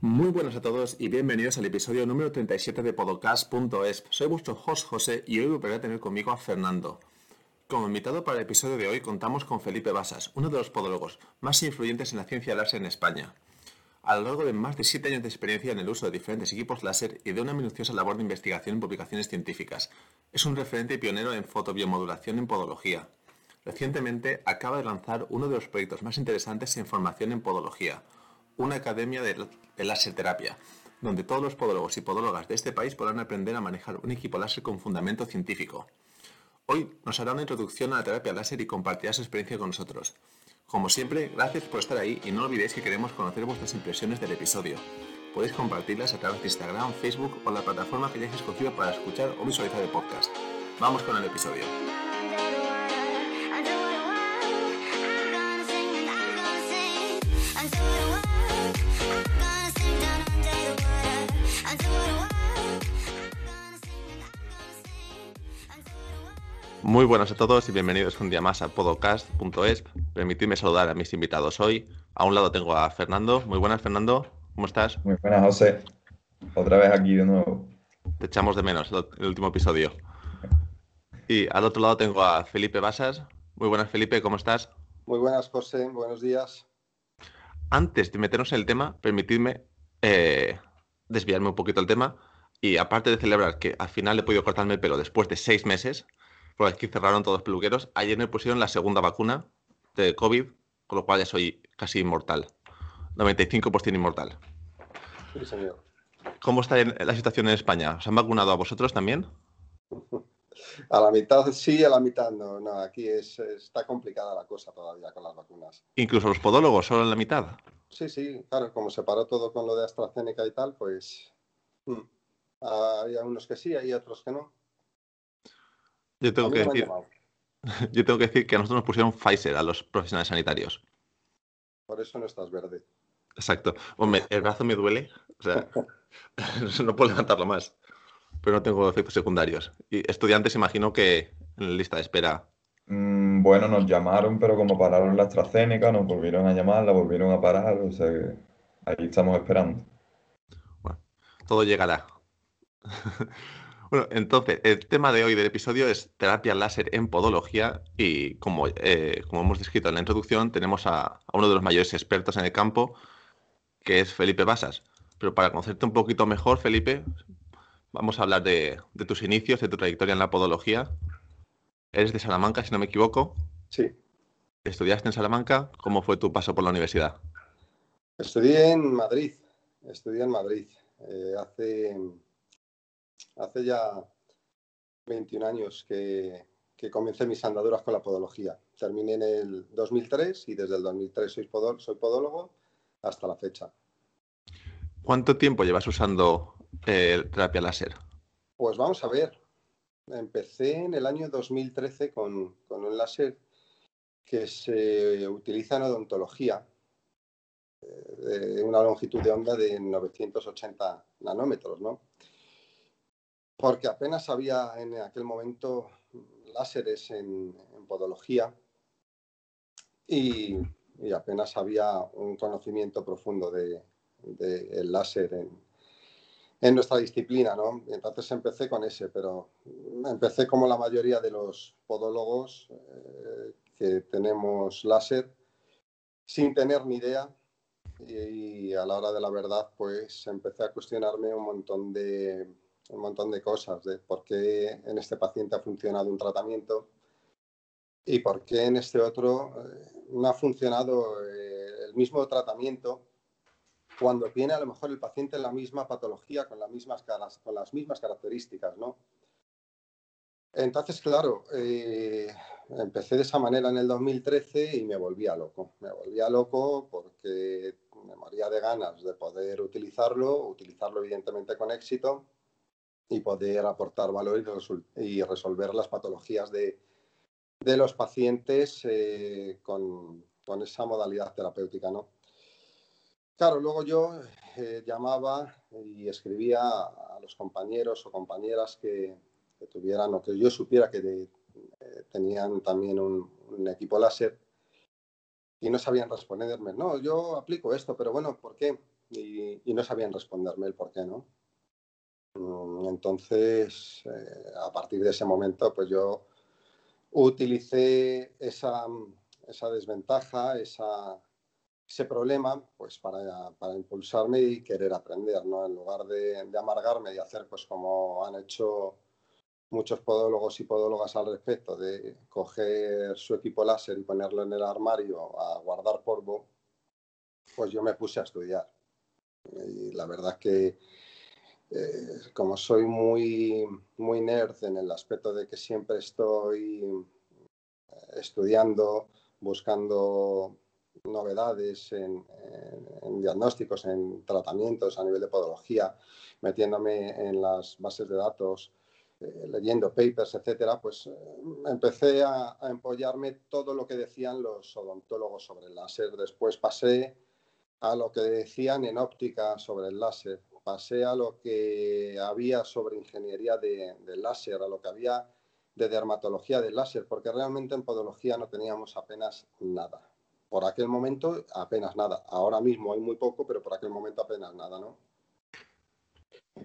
Muy buenas a todos y bienvenidos al episodio número 37 de Podcast.es. Soy vuestro host José y hoy voy a tener conmigo a Fernando. Como invitado para el episodio de hoy contamos con Felipe Basas, uno de los podólogos más influyentes en la ciencia láser en España. A lo largo de más de 7 años de experiencia en el uso de diferentes equipos láser y de una minuciosa labor de investigación en publicaciones científicas, es un referente y pionero en fotobiomodulación en podología. Recientemente acaba de lanzar uno de los proyectos más interesantes en formación en podología, una academia de, láser terapia, donde todos los podólogos y podólogas de este país podrán aprender a manejar un equipo láser con fundamento científico. Hoy nos hará una introducción a la terapia láser y compartirá su experiencia con nosotros. Como siempre, gracias por estar ahí y no olvidéis que queremos conocer vuestras impresiones del episodio. Podéis compartirlas a través de Instagram, Facebook o la plataforma que hayáis escogido para escuchar o visualizar el podcast. Vamos con el episodio. Muy buenas a todos y bienvenidos un día más a podcast.es. Permitidme saludar a mis invitados hoy. A un lado tengo a Fernando. Muy buenas, Fernando. ¿Cómo estás? Muy buenas, José. Otra vez aquí de nuevo. Te echamos de menos el último episodio. Y al otro lado tengo a Felipe Basas. Muy buenas, Felipe. ¿Cómo estás? Muy buenas, José. Buenos días. Antes de meternos en el tema, permitidme eh, desviarme un poquito del tema. Y aparte de celebrar que al final he podido cortarme el pelo después de seis meses, por aquí cerraron todos los peluqueros. Ayer me pusieron la segunda vacuna de COVID, con lo cual ya soy casi inmortal. 95% inmortal. Sí, señor. ¿Cómo está la situación en España? ¿Os han vacunado a vosotros también? A la mitad sí, a la mitad no. No, aquí es, está complicada la cosa todavía con las vacunas. ¿Incluso los podólogos, solo en la mitad? Sí, sí, claro, como se paró todo con lo de AstraZeneca y tal, pues mm, hay unos que sí, hay otros que no. Yo tengo, que decir, yo tengo que decir que a nosotros nos pusieron Pfizer a los profesionales sanitarios. Por eso no estás verde. Exacto. Hombre, el brazo me duele. O sea, no puedo levantarlo más. Pero no tengo efectos secundarios. Y estudiantes, imagino que en la lista de espera. Mm, bueno, nos llamaron, pero como pararon la AstraZeneca, nos volvieron a llamar, la volvieron a parar. O sea que ahí estamos esperando. Bueno, todo llegará. Bueno, entonces, el tema de hoy del episodio es terapia láser en podología y como, eh, como hemos descrito en la introducción, tenemos a, uno de los mayores expertos en el campo, que es Felipe Basas. Pero para conocerte un poquito mejor, Felipe, vamos a hablar de, tus inicios, de tu trayectoria en la podología. Eres de Salamanca, si no me equivoco. Sí. ¿Estudiaste en Salamanca? ¿Cómo fue tu paso por la universidad? Estudié en Madrid. Estudié en Madrid. Eh, hace hace ya 21 años que, comencé mis andaduras con la podología. Terminé en el 2003 y desde el 2003 soy, podólogo hasta la fecha. ¿Cuánto tiempo llevas usando eh, terapia láser? Pues vamos a ver. Empecé en el año 2013 con, un láser que se utiliza en odontología eh, de una longitud de onda de 980 nanómetros, ¿no? porque apenas había en aquel momento láseres en, podología y, apenas había un conocimiento profundo del de, láser en, nuestra disciplina, ¿no? Entonces empecé con ese, pero empecé como la mayoría de los podólogos eh, que tenemos láser sin tener ni idea y a la hora de la verdad pues empecé a cuestionarme un montón de un montón de cosas, de por qué en este paciente ha funcionado un tratamiento y por qué en este otro eh, no ha funcionado eh, el mismo tratamiento cuando tiene a lo mejor el paciente la misma patología, con las mismas, con las mismas características, ¿no? Entonces, claro, eh, empecé de esa manera en el 2013 y me volvía loco. Me volvía loco porque me moría de ganas de poder utilizarlo, utilizarlo evidentemente con éxito y poder aportar valor y, resolver las patologías de, los pacientes eh, con, esa modalidad terapéutica. ¿no? Claro, luego yo eh, llamaba y escribía a los compañeros o compañeras que, tuvieran o que yo supiera que eh, tenían también un, equipo láser y no sabían responderme. No, yo aplico esto, pero bueno, ¿por qué? Y, no sabían responderme el por qué, ¿no? Mm, entonces, eh, a partir de ese momento, pues yo utilicé esa, esa desventaja, esa, ese problema, pues para, para, impulsarme y querer aprender, ¿no? En lugar de, amargarme y hacer, pues como han hecho muchos podólogos y podólogas al respecto, de coger su equipo láser y ponerlo en el armario a guardar polvo, pues yo me puse a estudiar. Y la verdad que eh, como soy muy, muy nerd en el aspecto de que siempre estoy eh, estudiando, buscando novedades en, diagnósticos, en tratamientos a nivel de podología, metiéndome en las bases de datos, eh, leyendo papers, etcétera, pues empecé a, a, empollarme todo lo que decían los odontólogos sobre el láser. Después pasé a lo que decían en óptica sobre el láser, pasé a lo que había sobre ingeniería de, láser, a lo que había de dermatología del láser, porque realmente en podología no teníamos apenas nada. Por aquel momento apenas nada. Ahora mismo hay muy poco, pero por aquel momento apenas nada, ¿no?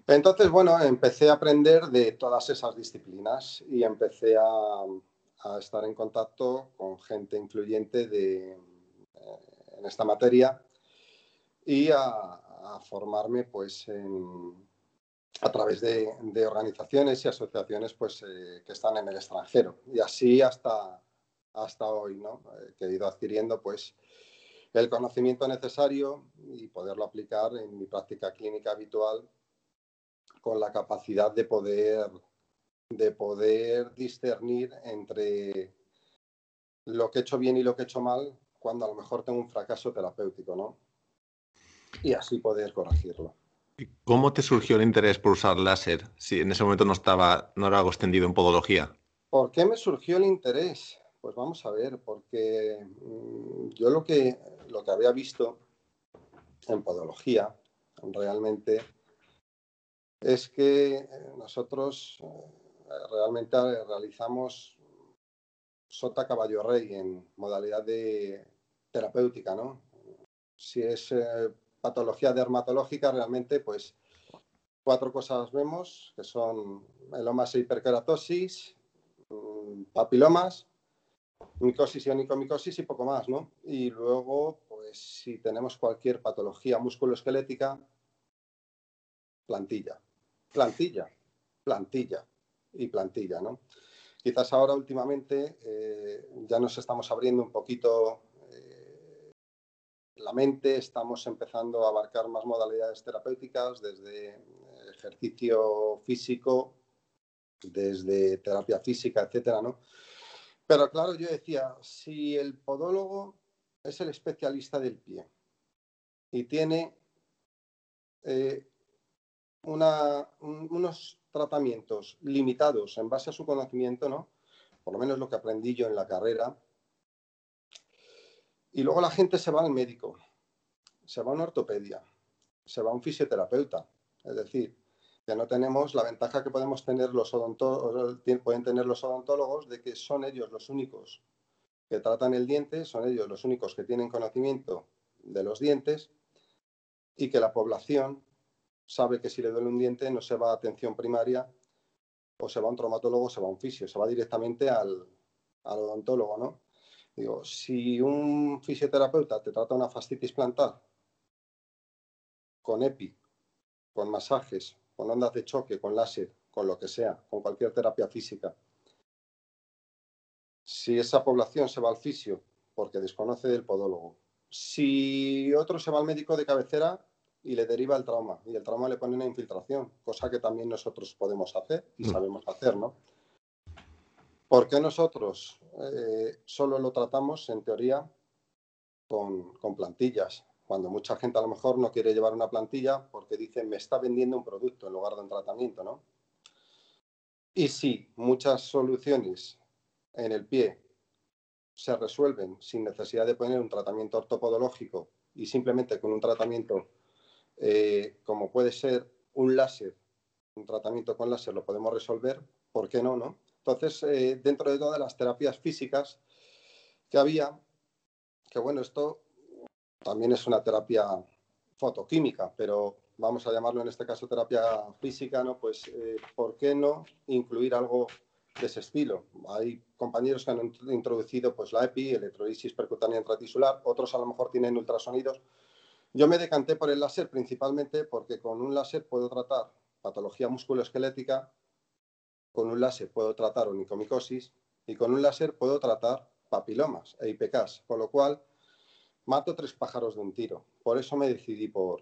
Entonces, bueno, empecé a aprender de todas esas disciplinas y empecé a, estar en contacto con gente influyente de, eh, en esta materia y a, formarme pues a través de, organizaciones y asociaciones pues eh, que están en el extranjero y así hasta, hasta hoy, ¿no? Eh, que he ido adquiriendo pues el conocimiento necesario y poderlo aplicar en mi práctica clínica habitual con la capacidad de poder de poder discernir entre lo que he hecho bien y lo que he hecho mal cuando a lo mejor tengo un fracaso terapéutico, ¿no? y así poder corregirlo. ¿Cómo te surgió el interés por usar láser si en ese momento no estaba, no era algo extendido en podología? ¿Por qué me surgió el interés? Pues vamos a ver, porque mm, yo lo que, lo que había visto en podología realmente es que eh, nosotros eh, realmente realizamos sota caballo rey en modalidad de terapéutica, ¿no? Si es eh, patología dermatológica, realmente, pues cuatro cosas vemos, que son melomas e hiperkeratosis, mm, papilomas, micosis y onicomicosis y poco más, ¿no? Y luego, pues si tenemos cualquier patología musculoesquelética, plantilla, plantilla, plantilla y plantilla, ¿no? Quizás ahora últimamente eh, ya nos estamos abriendo un poquito la mente, estamos empezando a abarcar más modalidades terapéuticas, desde eh, ejercicio físico, desde terapia física, etcétera, ¿no? Pero claro, yo decía, si el podólogo es el especialista del pie y tiene eh, unos tratamientos limitados en base a su conocimiento, ¿no? Por lo menos lo que aprendí yo en la carrera, y luego la gente se va al médico, se va a una ortopedia, se va a un fisioterapeuta. Es decir, que no tenemos la ventaja que podemos tener los pueden tener los odontólogos de que son ellos los únicos que tratan el diente, son ellos los únicos que tienen conocimiento de los dientes y que la población sabe que si le duele un diente no se va a atención primaria o se va a un traumatólogo o se va a un fisio, se va directamente al, al odontólogo, ¿no? Digo, si un fisioterapeuta te trata una fascitis plantar con EPI, con masajes, con ondas de choque, con láser, con lo que sea, con cualquier terapia física, si esa población se va al fisio porque desconoce del podólogo, si otro se va al médico de cabecera y le deriva el trauma y el trauma le pone una infiltración, cosa que también nosotros podemos hacer y mm. sabemos hacer, ¿no? ¿Por qué nosotros eh, solo lo tratamos, en teoría, con, plantillas? Cuando mucha gente a lo mejor no quiere llevar una plantilla porque dice, me está vendiendo un producto en lugar de un tratamiento, ¿no? Y sí, muchas soluciones en el pie se resuelven sin necesidad de poner un tratamiento ortopodológico y simplemente con un tratamiento eh, como puede ser un láser, un tratamiento con láser lo podemos resolver, ¿por qué no, no? Entonces, eh, dentro de todas las terapias físicas que había, que bueno, esto también es una terapia fotoquímica, pero vamos a llamarlo en este caso terapia física, ¿no? Pues, eh, ¿por qué no incluir algo de ese estilo? Hay compañeros que han introducido pues, la EPI, electrolisis percutánea intratisular, otros a lo mejor tienen ultrasonidos. Yo me decanté por el láser principalmente porque con un láser puedo tratar patología musculoesquelética, con un láser puedo tratar onicomicosis y con un láser puedo tratar papilomas e IPKs, con lo cual mato tres pájaros de un tiro. Por eso me decidí por,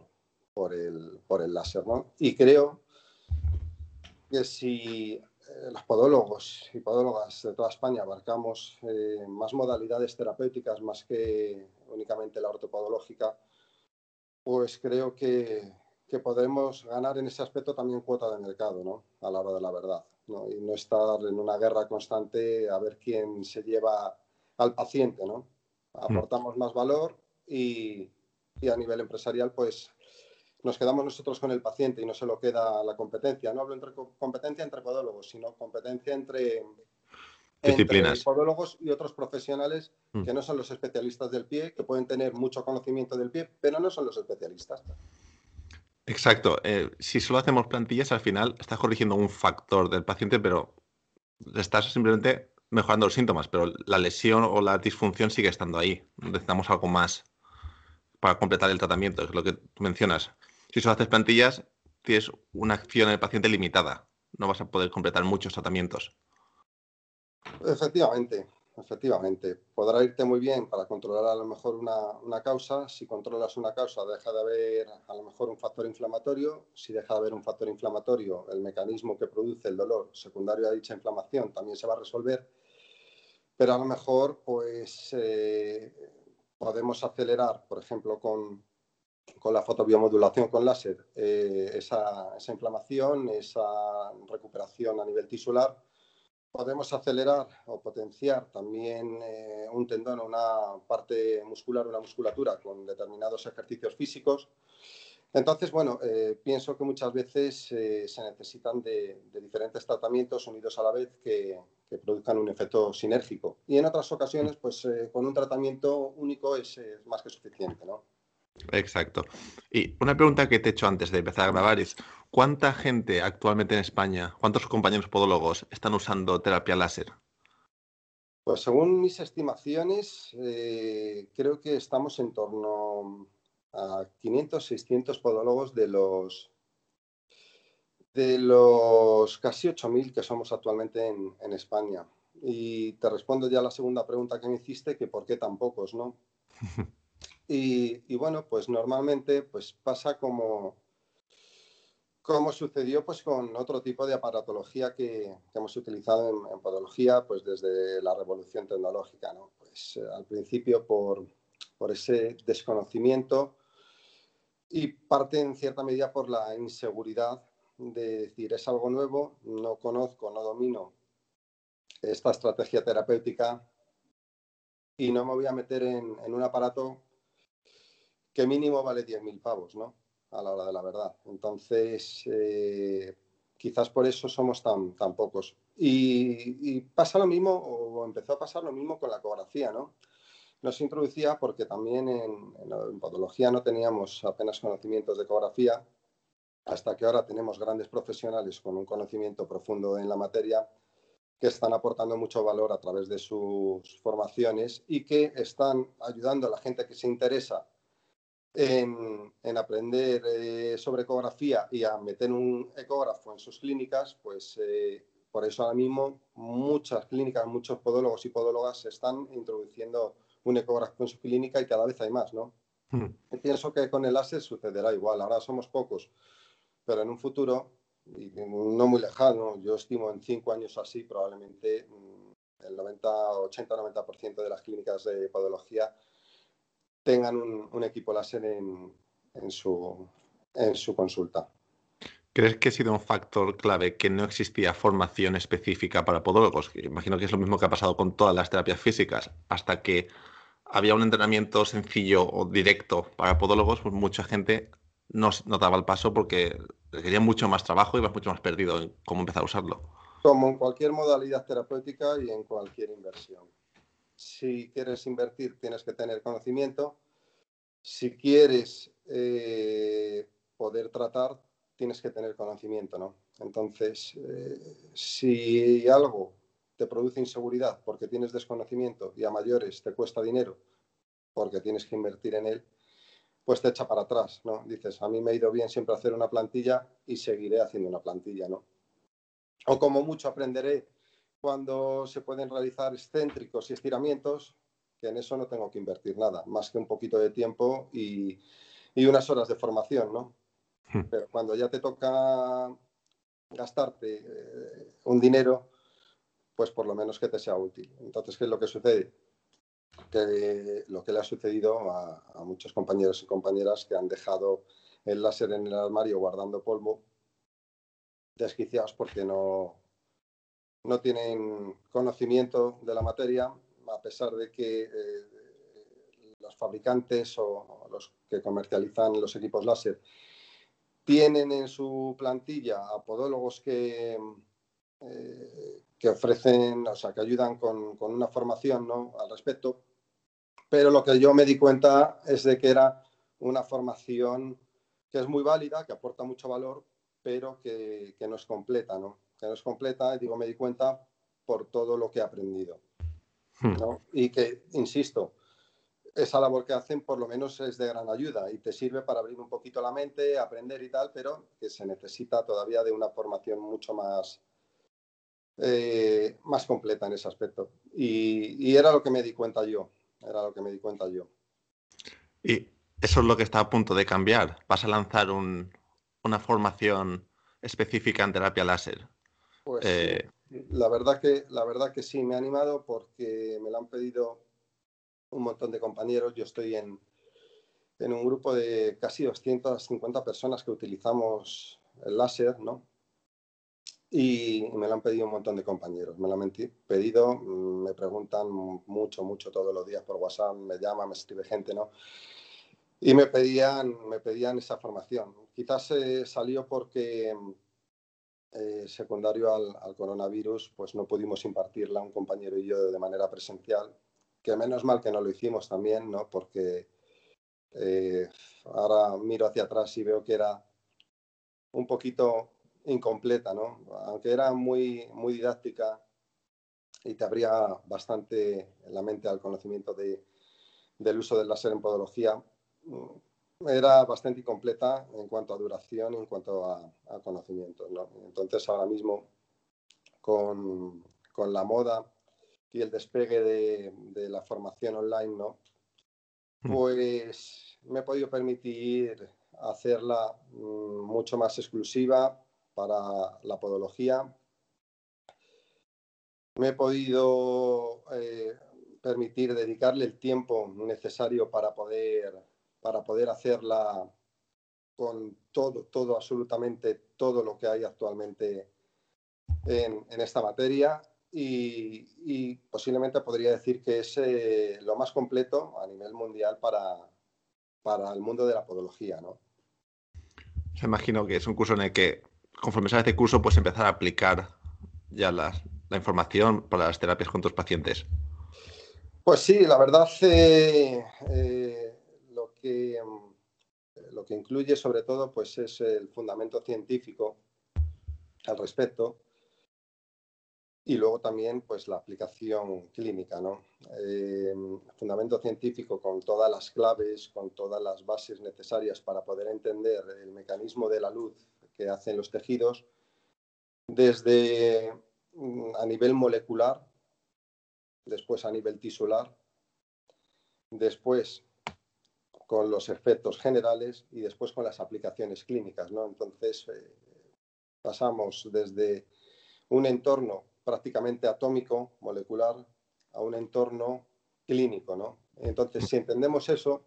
por, el, por el láser. ¿no? Y creo que si eh, los podólogos y podólogas de toda España abarcamos eh, más modalidades terapéuticas más que únicamente la ortopodológica, pues creo que, que, podremos ganar en ese aspecto también cuota de mercado, ¿no? A la hora de la verdad, ¿no? Y no estar en una guerra constante a ver quién se lleva al paciente, ¿no? Aportamos más valor y, y a nivel empresarial, pues nos quedamos nosotros con el paciente y no se lo queda la competencia. No hablo entre competencia entre podólogos, sino competencia entre, disciplinas. podólogos y otros profesionales mm. que no son los especialistas del pie, que pueden tener mucho conocimiento del pie, pero no son los especialistas. Exacto. Eh, si solo hacemos plantillas, al final estás corrigiendo un factor del paciente, pero estás simplemente mejorando los síntomas, pero la lesión o la disfunción sigue estando ahí. Necesitamos algo más para completar el tratamiento, es lo que tú mencionas. Si solo haces plantillas, tienes una acción en el paciente limitada. No vas a poder completar muchos tratamientos. Efectivamente, efectivamente. Podrá irte muy bien para controlar a lo mejor una, causa. Si controlas una causa, deja de haber a lo mejor un factor inflamatorio. Si deja de haber un factor inflamatorio, el mecanismo que produce el dolor secundario a dicha inflamación también se va a resolver. Pero a lo mejor, pues eh, podemos acelerar, por ejemplo, con, con la fotobiomodulación con láser eh, esa, esa, inflamación, esa recuperación a nivel tisular. Podemos acelerar o potenciar también eh, un tendón o una parte muscular, una musculatura con determinados ejercicios físicos. Entonces, bueno, eh, pienso que muchas veces se necesitan de, diferentes tratamientos unidos a la vez que, produzcan un efecto sinérgico. Y en otras ocasiones, pues con un tratamiento único es más que suficiente, ¿no? Exacto. Y una pregunta que te he hecho antes de empezar a grabar es, ¿cuánta gente actualmente en España, cuántos compañeros podólogos están usando terapia láser? Pues según mis estimaciones, eh, creo que estamos en torno a 500, 600 podólogos de los de los casi 8.000 que somos actualmente en, en, España. Y te respondo ya a la segunda pregunta que me hiciste, que por qué tan pocos, ¿no? Y, bueno, pues normalmente pues pasa como, como sucedió pues con otro tipo de aparatología que, hemos utilizado en, podología pues desde la revolución tecnológica, ¿no? Pues eh, al principio por, por ese desconocimiento y parte en cierta medida por la inseguridad de decir es algo nuevo, no conozco, no domino esta estrategia terapéutica y no me voy a meter en, en un aparato mínimo vale 10.000 pavos, ¿no? A la hora de la verdad. Entonces, eh, quizás por eso somos tan, tan pocos. Y, pasa lo mismo, o empezó a pasar lo mismo con la ecografía, ¿no? Nos introducía porque también en, en, podología no teníamos apenas conocimientos de ecografía, hasta que ahora tenemos grandes profesionales con un conocimiento profundo en la materia que están aportando mucho valor a través de sus formaciones y que están ayudando a la gente que se interesa en, aprender eh, sobre ecografía y a meter un ecógrafo en sus clínicas, pues eh, por eso ahora mismo muchas clínicas, muchos podólogos y podólogas están introduciendo un ecógrafo en su clínica y cada vez hay más, ¿no? Hmm. Pienso que con el láser sucederá igual. Ahora somos pocos, pero en un futuro, y no muy lejano, yo estimo en cinco años así, probablemente mm, el 90, 80-90% de las clínicas de podología tengan un, equipo láser en, en, su, en su consulta. ¿Crees que ha sido un factor clave que no existía formación específica para podólogos? Imagino que es lo mismo que ha pasado con todas las terapias físicas. Hasta que había un entrenamiento sencillo o directo para podólogos, pues mucha gente no, no daba el paso porque requería mucho más trabajo y vas mucho más perdido en cómo empezar a usarlo. Como en cualquier modalidad terapéutica y en cualquier inversión si quieres invertir tienes que tener conocimiento. Si quieres eh, poder tratar tienes que tener conocimiento, ¿no? Entonces, eh, si algo te produce inseguridad porque tienes desconocimiento y a mayores te cuesta dinero porque tienes que invertir en él, pues te echa para atrás, ¿no? Dices, a mí me ha ido bien siempre hacer una plantilla y seguiré haciendo una plantilla, ¿no? O como mucho aprenderé cuando se pueden realizar excéntricos y estiramientos, que en eso no tengo que invertir nada, más que un poquito de tiempo y, unas horas de formación, ¿no? Hmm. Pero cuando ya te toca gastarte eh, un dinero, pues por lo menos que te sea útil. Entonces, ¿qué es lo que sucede? Que lo que le ha sucedido a, a muchos compañeros y compañeras que han dejado el láser en el armario guardando polvo, desquiciados porque no, no tienen conocimiento de la materia, a pesar de que eh, los fabricantes o los que comercializan los equipos láser tienen en su plantilla a podólogos que, eh, que ofrecen, o sea, que ayudan con, una formación ¿no? al respecto. Pero lo que yo me di cuenta es de que era una formación que es muy válida, que aporta mucho valor, pero que, que no es completa, ¿no? Que no es completa, digo, me di cuenta por todo lo que he aprendido. Hmm. Y que, insisto, esa labor que hacen por lo menos es de gran ayuda y te sirve para abrir un poquito la mente, aprender y tal, pero que se necesita todavía de una formación mucho más, eh, más completa en ese aspecto. Y, era lo que me di cuenta yo, era lo que me di cuenta yo. Y eso es lo que está a punto de cambiar. Vas a lanzar una formación específica en terapia láser. Pues eh, la, verdad que, la verdad que sí, me ha animado porque me lo han pedido un montón de compañeros. Yo estoy en, en un grupo de casi 250 personas que utilizamos el láser, ¿no? Y me lo han pedido un montón de compañeros. Me lo han pedido, mm, me preguntan mucho, mucho todos los días por WhatsApp, me llaman, me escribe gente, ¿no? Y me pedían, me pedían esa formación. Quizás eh, salió porque eh, secundario al, coronavirus, pues no pudimos impartirla un compañero y yo de manera presencial, que menos mal que no lo hicimos también, ¿no? Porque eh, ahora miro hacia atrás y veo que era un poquito incompleta, ¿no? Aunque era muy, muy didáctica y te abría bastante la mente al conocimiento de, del uso del láser en podología, era bastante incompleta en cuanto a duración y en cuanto a, conocimientos. Entonces, ahora mismo, con, la moda y el despegue de, la formación online, ¿no? Hmm. pues me he podido permitir hacerla mm, mucho más exclusiva para la podología. Me he podido eh, permitir dedicarle el tiempo necesario para poder para poder hacerla con todo, todo, absolutamente todo lo que hay actualmente en, esta materia y, posiblemente podría decir que es eh, lo más completo a nivel mundial para, para el mundo de la podología, ¿no? Se imagino que es un curso en el que, conforme sale este curso, puedes empezar a aplicar ya la, información para las terapias con tus pacientes. Pues sí, la verdad, eh, eh lo que incluye sobre todo pues es el fundamento científico al respecto y luego también pues la aplicación clínica, ¿no? Eh, fundamento científico con todas las claves, con todas las bases necesarias para poder entender el mecanismo de la luz que hacen los tejidos desde mm, a nivel molecular, después a nivel tisular, después con los efectos generales y después con las aplicaciones clínicas. ¿no? Entonces, eh, pasamos desde un entorno prácticamente atómico, molecular, a un entorno clínico. ¿no? Entonces, si entendemos eso,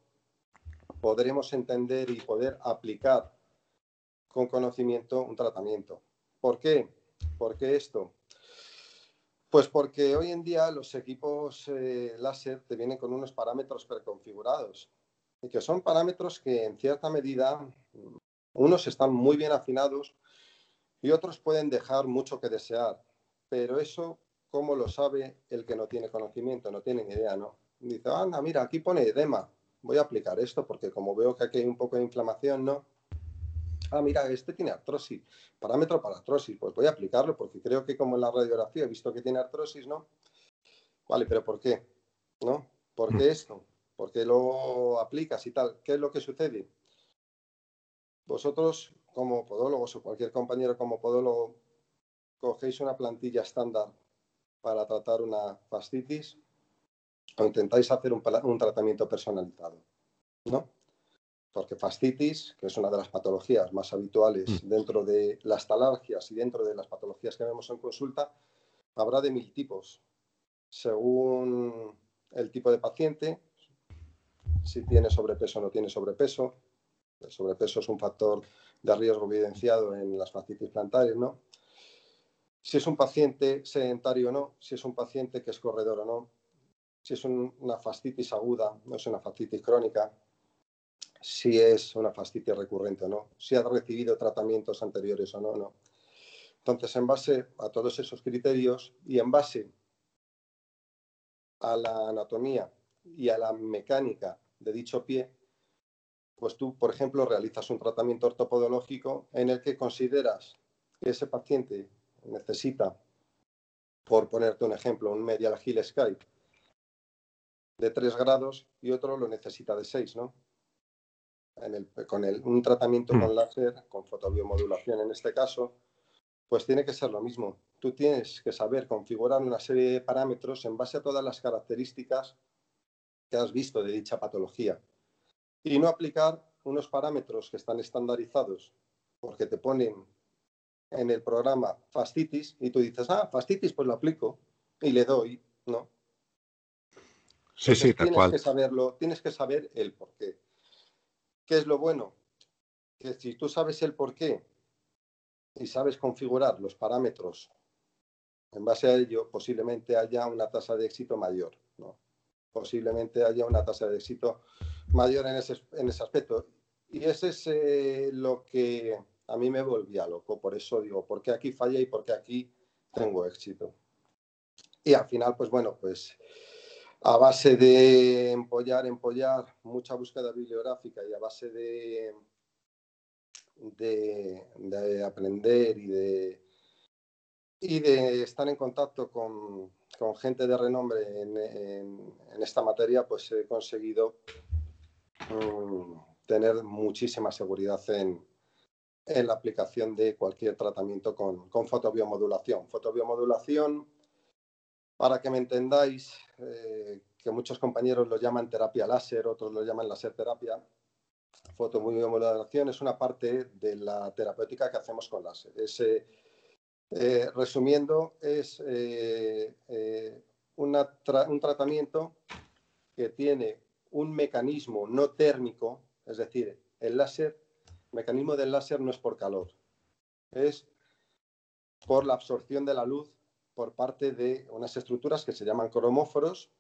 podremos entender y poder aplicar con conocimiento un tratamiento. ¿Por qué? ¿Por qué esto? Pues porque hoy en día los equipos eh, láser te vienen con unos parámetros preconfigurados que son parámetros que en cierta medida unos están muy bien afinados y otros pueden dejar mucho que desear. Pero eso, ¿cómo lo sabe el que no tiene conocimiento, no tiene ni idea, no? Dice, anda, mira, aquí pone edema, voy a aplicar esto porque como veo que aquí hay un poco de inflamación, ¿no? Ah, mira, este tiene artrosis, parámetro para artrosis, pues voy a aplicarlo porque creo que como en la radiografía he visto que tiene artrosis, ¿no? Vale, pero ¿por qué? ¿No? ¿Por qué mm. esto? ¿Por qué lo aplicas y tal? ¿Qué es lo que sucede? Vosotros, como podólogos o cualquier compañero como podólogo, cogéis una plantilla estándar para tratar una fascitis o intentáis hacer un, un tratamiento personalizado, ¿no? Porque fascitis, que es una de las patologías más habituales mm. dentro de las talargias y dentro de las patologías que vemos en consulta, habrá de mil tipos, según el tipo de paciente, si tiene sobrepeso o no tiene sobrepeso. El sobrepeso es un factor de riesgo evidenciado en las fascitis plantares, ¿no? Si es un paciente sedentario o no, si es un paciente que es corredor o no, si es una fascitis aguda, no es una fascitis crónica, si es una fascitis recurrente o no, si ha recibido tratamientos anteriores o no, no. Entonces, en base a todos esos criterios y en base a la anatomía y a la mecánica de dicho pie, pues tú, por ejemplo, realizas un tratamiento ortopodológico en el que consideras que ese paciente necesita, por ponerte un ejemplo, un medial heel skype de 3 grados y otro lo necesita de 6, ¿no? con un tratamiento con mm. láser, con fotobiomodulación en este caso, pues tiene que ser lo mismo. Tú tienes que saber configurar una serie de parámetros en base a todas las características que has visto de dicha patología y no aplicar unos parámetros que están estandarizados porque te ponen en el programa fascitis y tú dices, ah, fascitis, pues lo aplico y le doy, ¿no? Sí, sí, tal tienes que saberlo, tienes que saber el por qué. ¿Qué es lo bueno? Que si tú sabes el por qué y sabes configurar los parámetros en base a ello, posiblemente haya una tasa de éxito mayor. Posiblemente haya una tasa de éxito mayor en ese, en ese aspecto. Y ese es lo que a mí me volvía loco. Por eso digo, ¿por qué aquí falla y por qué aquí tengo éxito? Y al final, pues bueno, pues a base de empollar, empollar, mucha búsqueda bibliográfica y a base de, de, aprender y de, y de estar en contacto con, con gente de renombre en, en, esta materia, pues he conseguido mm, tener muchísima seguridad en, en, la aplicación de cualquier tratamiento con, con fotobiomodulación. Fotobiomodulación, para que me entendáis, eh, que muchos compañeros lo llaman terapia láser, otros lo llaman láser terapia. Fotobiomodulación es una parte de la terapéutica que hacemos con láser. ese eh, resumiendo, es eh, eh, un tratamiento que tiene un mecanismo no térmico, es decir, el láser, el mecanismo del láser no es por calor, es por la absorción de la luz por parte de unas estructuras que se llaman cromóforos,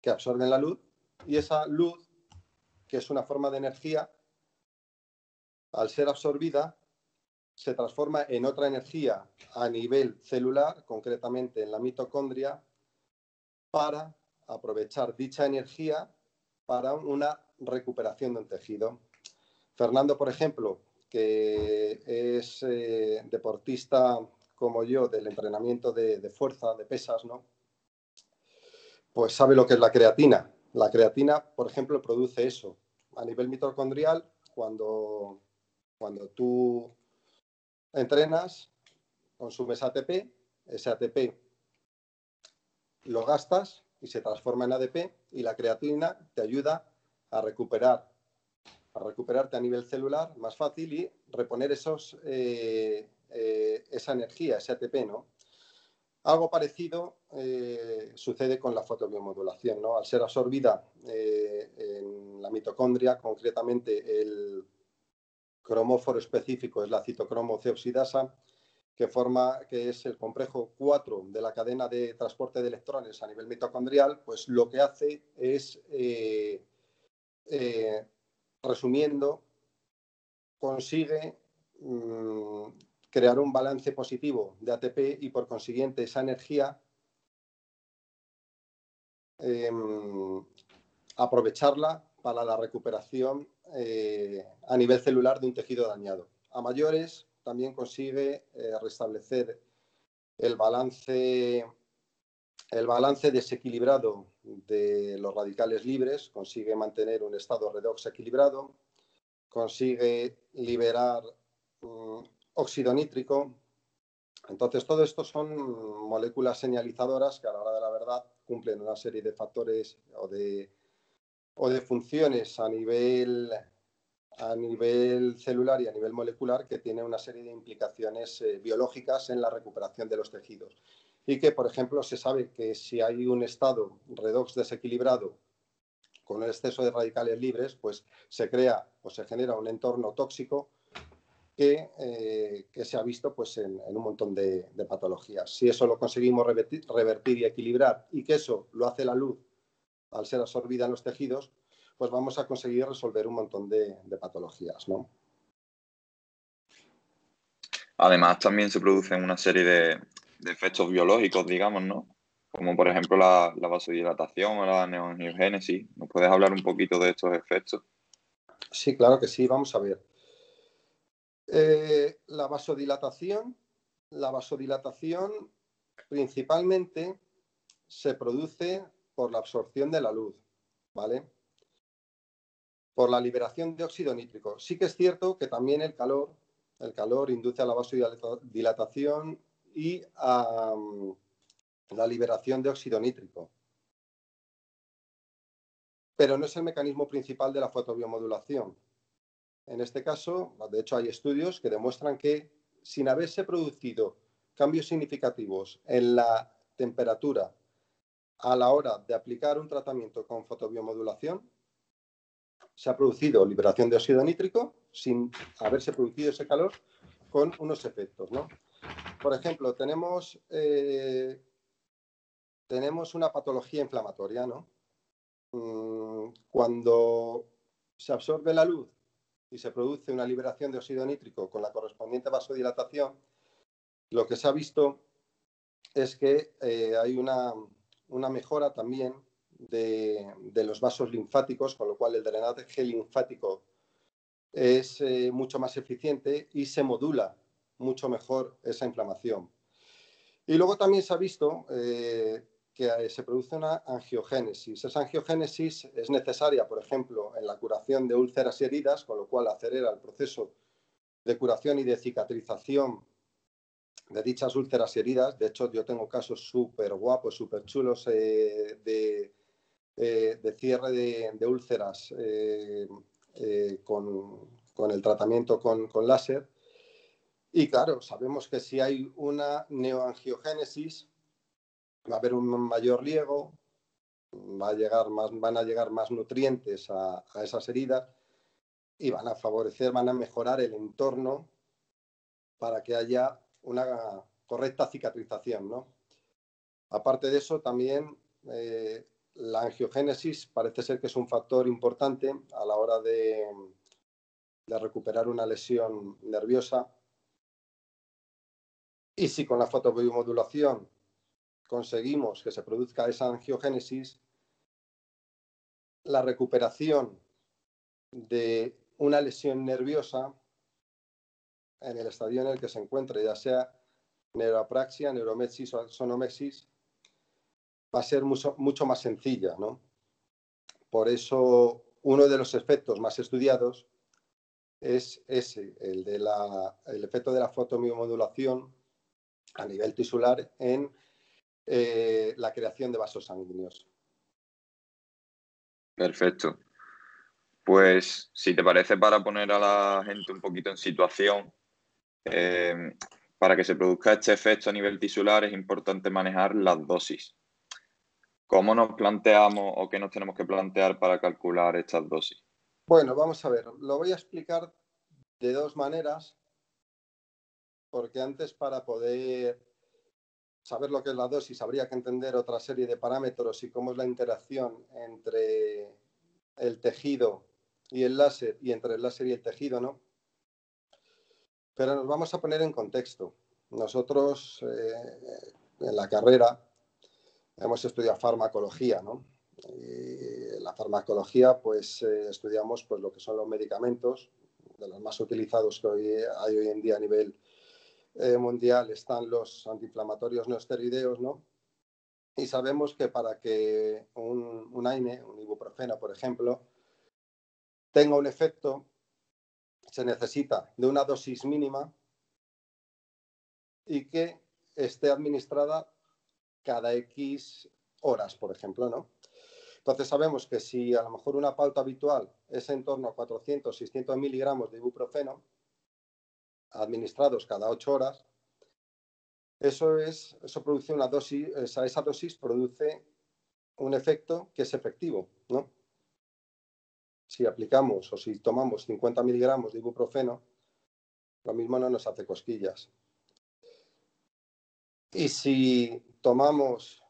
que absorben la luz, y esa luz, que es una forma de energía, al ser absorbida, se transforma en otra energía a nivel celular, concretamente en la mitocondria, para aprovechar dicha energía para una recuperación de un tejido. Fernando, por ejemplo, que es eh, deportista como yo del entrenamiento de, fuerza, de pesas, ¿no? Pues sabe lo que es la creatina. La creatina, por ejemplo, produce eso. A nivel mitocondrial, cuando, cuando tú entrenas, consumes ATP, ese ATP lo gastas y se transforma en ADP y la creatina te ayuda a recuperar, a recuperarte a nivel celular más fácil y reponer esos, eh, eh, esa energía, ese ATP, ¿no? Algo parecido eh, sucede con la fotobiomodulación, ¿no? Al ser absorbida en la mitocondria, concretamente el cromóforo específico es la citocromo C oxidasa, que forma, que es el complejo 4 de la cadena de transporte de electrones a nivel mitocondrial, pues lo que hace es, eh, eh, resumiendo, consigue mm, crear un balance positivo de ATP y por consiguiente esa energía em, aprovecharla para la recuperación eh, a nivel celular de un tejido dañado. A mayores también consigue eh, restablecer el balance, el balance desequilibrado de los radicales libres, consigue mantener un estado redox equilibrado, consigue liberar mm, óxido nítrico. Entonces, todo esto son moléculas señalizadoras que a la hora de la verdad cumplen una serie de factores o de, o de funciones a nivel, a nivel celular y a nivel molecular que tienen una serie de implicaciones eh, biológicas en la recuperación de los tejidos. Y que, por ejemplo, se sabe que si hay un estado redox desequilibrado con el exceso de radicales libres, pues se crea o se genera un entorno tóxico que, eh, se ha visto pues, en, un montón de, patologías. Si eso lo conseguimos revertir, y equilibrar y que eso lo hace la luz al ser absorbida en los tejidos, pues vamos a conseguir resolver un montón de, patologías. ¿no? Además, también se producen una serie de, de efectos biológicos, digamos, ¿no? como por ejemplo la, vasodilatación o la neoangiogénesis. ¿Nos puedes hablar un poquito de estos efectos? Sí, claro que sí, vamos a ver. Eh, la vasodilatación, la vasodilatación principalmente se produce por la absorción de la luz, ¿vale? Por la liberación de óxido nítrico. Sí que es cierto que también el calor, el calor induce a la vasodilatación y a, la liberación de óxido nítrico. Pero no es el mecanismo principal de la fotobiomodulación. En este caso, de hecho, hay estudios que demuestran que sin haberse producido cambios significativos en la temperatura a la hora de aplicar un tratamiento con fotobiomodulación, se ha producido liberación de óxido nítrico sin haberse producido ese calor con unos efectos. Por ejemplo, tenemos eh, tenemos una patología inflamatoria, ¿no? Mm, cuando se absorbe la luz y se produce una liberación de óxido nítrico con la correspondiente vasodilatación, lo que se ha visto es que eh, hay una, mejora también de, los vasos linfáticos, con lo cual el drenaje linfático es eh, mucho más eficiente y se modula mucho mejor esa inflamación. Y luego también se ha visto eh, que se produce una angiogénesis. Esa angiogénesis es necesaria, por ejemplo, en la curación de úlceras y heridas, con lo cual acelera el proceso de curación y de cicatrización de dichas úlceras y heridas. De hecho, yo tengo casos súper guapos, súper chulos eh, eh, de, cierre de, úlceras con, el tratamiento con, con láser. Y claro, sabemos que si hay una neoangiogénesis, va a haber un mayor riego, va a llegar más, van a llegar más nutrientes a, esas heridas y van a favorecer, van a mejorar el entorno para que haya una correcta cicatrización. ¿no? Aparte de eso, también eh, la angiogénesis parece ser que es un factor importante a la hora de, de recuperar una lesión nerviosa. Y si con la fotobiomodulación conseguimos que se produzca esa angiogénesis, la recuperación de una lesión nerviosa en el estadio en el que se encuentre, ya sea neuropraxia, neuromexis o sonomexis, va a ser mucho, mucho más sencilla. ¿no? Por eso, uno de los efectos más estudiados es ese, el, de la, el efecto de la fotomiomodulación a nivel tisular en eh, la creación de vasos sanguíneos. Perfecto. Pues si te parece, para poner a la gente un poquito en situación, eh, para que se produzca este efecto a nivel tisular es importante manejar las dosis. ¿Cómo nos planteamos o qué nos tenemos que plantear para calcular estas dosis? Bueno, vamos a ver, lo voy a explicar de dos maneras, porque antes para poder saber lo que es la dosis, habría que entender otra serie de parámetros y cómo es la interacción entre el tejido y el láser y entre el láser y el tejido, ¿no? Pero nos vamos a poner en contexto. Nosotros en la carrera hemos estudiado farmacología, ¿no? la farmacología, pues eh, estudiamos pues, lo que son los medicamentos, de los más utilizados que hoy, hay hoy en día a nivel eh, mundial están los antiinflamatorios no esteroideos, ¿no? Y sabemos que para que un, un AINE, un ibuprofeno, por ejemplo, tenga un efecto, se necesita de una dosis mínima y que esté administrada cada X horas, por ejemplo, ¿no? Entonces sabemos que si a lo mejor una pauta habitual es en torno a 400, 600 miligramos de ibuprofeno administrados cada 8 horas, eso, es, eso produce una dosis, esa, esa dosis produce un efecto que es efectivo, ¿no? Si aplicamos o si tomamos 50 miligramos de ibuprofeno, lo mismo no nos hace cosquillas. Y si tomamos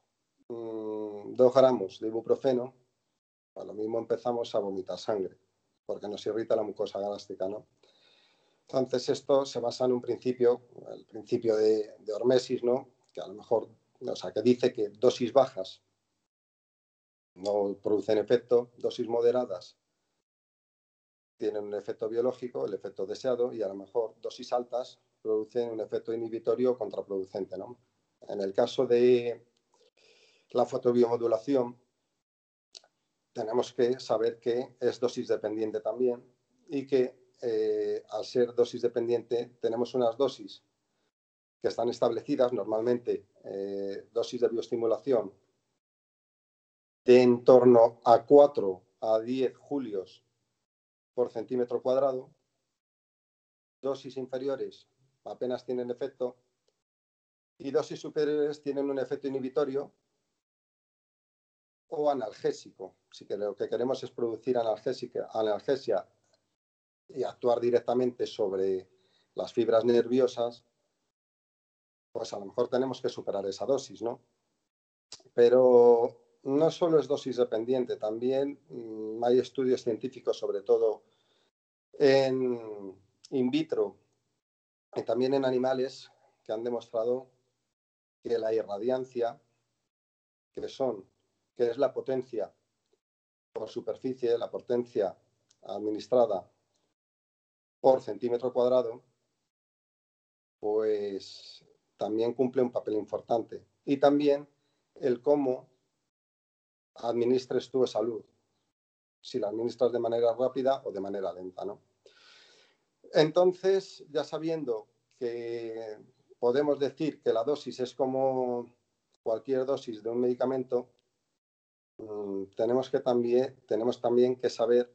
mm, dos gramos de ibuprofeno, a lo mismo empezamos a vomitar sangre, porque nos irrita la mucosa gástrica, ¿no? Entonces, esto se basa en un principio, el principio de, de hormesis, ¿no? Que a lo mejor, o sea, que dice que dosis bajas no producen efecto, dosis moderadas tienen un efecto biológico, el efecto deseado, y a lo mejor dosis altas producen un efecto inhibitorio contraproducente. ¿no? En el caso de la fotobiomodulación, tenemos que saber que es dosis dependiente también y que eh, al ser dosis dependiente tenemos unas dosis que están establecidas normalmente, eh, dosis de bioestimulación de en torno a 4 a 10 julios por centímetro cuadrado. Dosis inferiores apenas tienen efecto y dosis superiores tienen un efecto inhibitorio o analgésico. Si que lo que queremos es producir analgesia y actuar directamente sobre las fibras nerviosas, pues a lo mejor tenemos que superar esa dosis, ¿no? Pero no solo es dosis dependiente, también mm, hay estudios científicos, sobre todo en in vitro y también en animales, que han demostrado que la irradiancia, que son, que es la potencia por superficie, la potencia administrada por centímetro cuadrado, pues también cumple un papel importante. Y también el cómo administres tu salud, si la administras de manera rápida o de manera lenta, ¿no? Entonces, ya sabiendo que podemos decir que la dosis es como cualquier dosis de un medicamento, mm, tenemos, que también, tenemos también que saber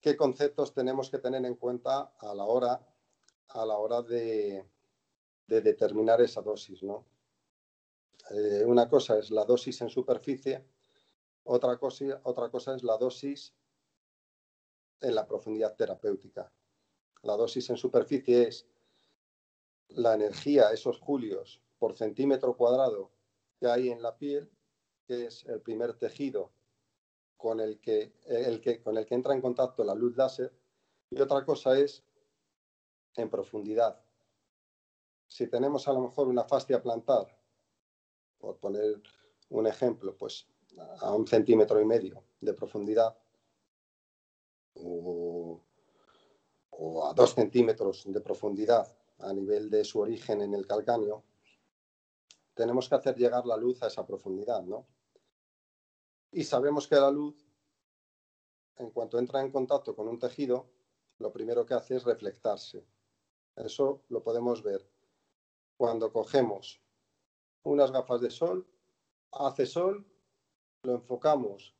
qué conceptos tenemos que tener en cuenta a la hora, a la hora de, determinar esa dosis. ¿no? Eh, una cosa es la dosis en superficie, otra cosa, otra cosa es la dosis en la profundidad terapéutica. La dosis en superficie es la energía, esos julios por centímetro cuadrado que hay en la piel, que es el primer tejido con el que, el que, con el que entra en contacto la luz láser, y otra cosa es en profundidad. Si tenemos a lo mejor una fascia plantar, por poner un ejemplo, pues a un centímetro y medio de profundidad, o, a dos centímetros de profundidad a nivel de su origen en el calcáneo, tenemos que hacer llegar la luz a esa profundidad, ¿no? Y sabemos que la luz, en cuanto entra en contacto con un tejido, lo primero que hace es reflectarse. Eso lo podemos ver cuando cogemos unas gafas de sol, hace sol, lo enfocamos,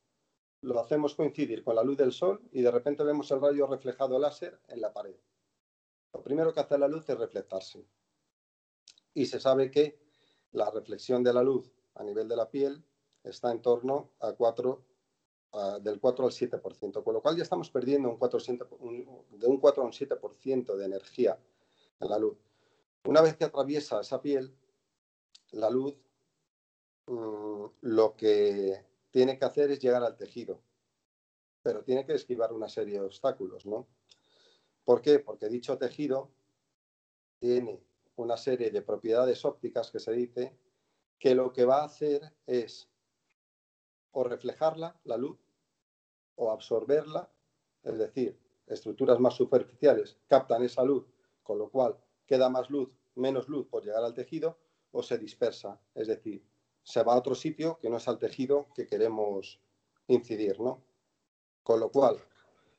lo hacemos coincidir con la luz del sol y de repente vemos el rayo reflejado láser en la pared. Lo primero que hace la luz es reflectarse. Y se sabe que la reflexión de la luz a nivel de la piel está en torno a 4, del 4 al 7%, con lo cual ya estamos perdiendo un 4, de un 4 a un 7% de energía en la luz. Una vez que atraviesa esa piel, la luz mm, lo que tiene que hacer es llegar al tejido, pero tiene que esquivar una serie de obstáculos, ¿no? ¿Por qué? Porque dicho tejido tiene una serie de propiedades ópticas que se dice que lo que va a hacer es o reflejarla, la luz, o absorberla, es decir, estructuras más superficiales captan esa luz, con lo cual queda más luz, menos luz por llegar al tejido, o se dispersa, es decir, se va a otro sitio que no es al tejido que queremos incidir, ¿no? Con lo cual,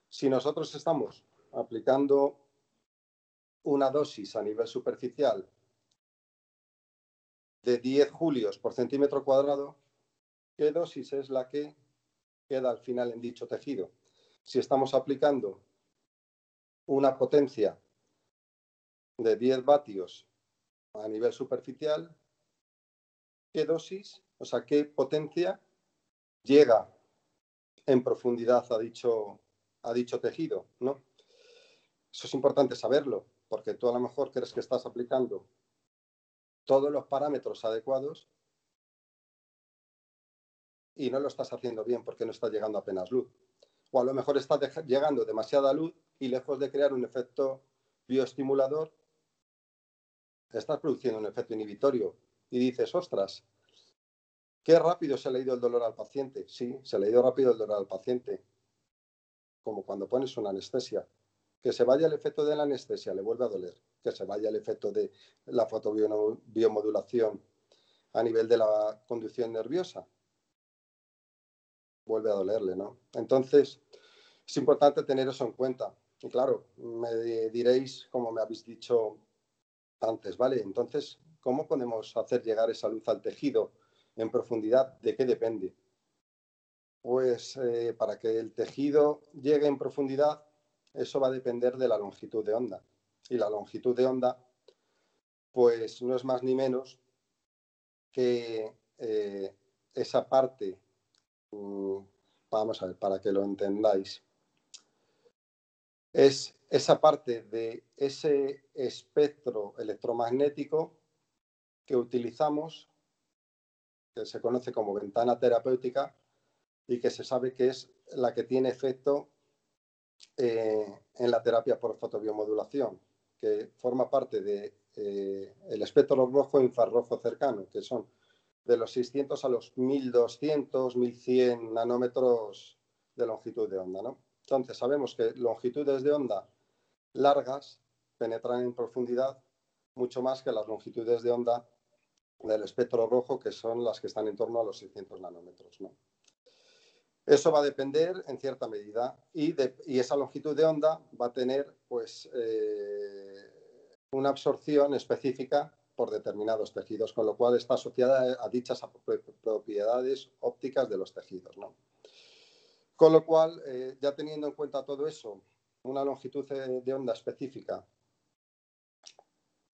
si nosotros estamos aplicando una dosis a nivel superficial de 10 julios por centímetro cuadrado, ¿qué dosis es la que queda al final en dicho tejido? Si estamos aplicando una potencia de 10 vatios a nivel superficial, ¿qué dosis, o sea, qué potencia llega en profundidad a dicho, a dicho tejido? ¿no? Eso es importante saberlo, porque tú a lo mejor crees que estás aplicando todos los parámetros adecuados y no lo estás haciendo bien porque no está llegando apenas luz. O a lo mejor está llegando demasiada luz y lejos de crear un efecto bioestimulador, estás produciendo un efecto inhibitorio y dices, ostras, qué rápido se le ha ido el dolor al paciente. Sí, se le ha ido rápido el dolor al paciente, como cuando pones una anestesia. Que se vaya el efecto de la anestesia, le vuelve a doler. Que se vaya el efecto de la fotobiomodulación a nivel de la conducción nerviosa, vuelve a dolerle, ¿no? Entonces, es importante tener eso en cuenta. Y claro, me diréis, como me habéis dicho antes, ¿vale? Entonces, ¿cómo podemos hacer llegar esa luz al tejido en profundidad? ¿De qué depende? Pues eh, para que el tejido llegue en profundidad, eso va a depender de la longitud de onda. Y la longitud de onda, pues no es más ni menos que eh, esa parte, mm, vamos a ver, para que lo entendáis, es esa parte de ese espectro electromagnético que utilizamos, que se conoce como ventana terapéutica y que se sabe que es la que tiene efecto eh, en la terapia por fotobiomodulación, que forma parte del de, eh, espectro rojo e infrarrojo cercano, que son de los 600 a los 1200, 1100 nanómetros de longitud de onda. ¿no? Entonces, sabemos que longitudes de onda largas penetran en profundidad mucho más que las longitudes de onda del espectro rojo, que son las que están en torno a los 600 nanómetros. ¿no? Eso va a depender en cierta medida y, esa longitud de onda va a tener pues, eh, una absorción específica por determinados tejidos, con lo cual está asociada a dichas propiedades ópticas de los tejidos. ¿no? Con lo cual, eh, ya teniendo en cuenta todo eso, una longitud de onda específica,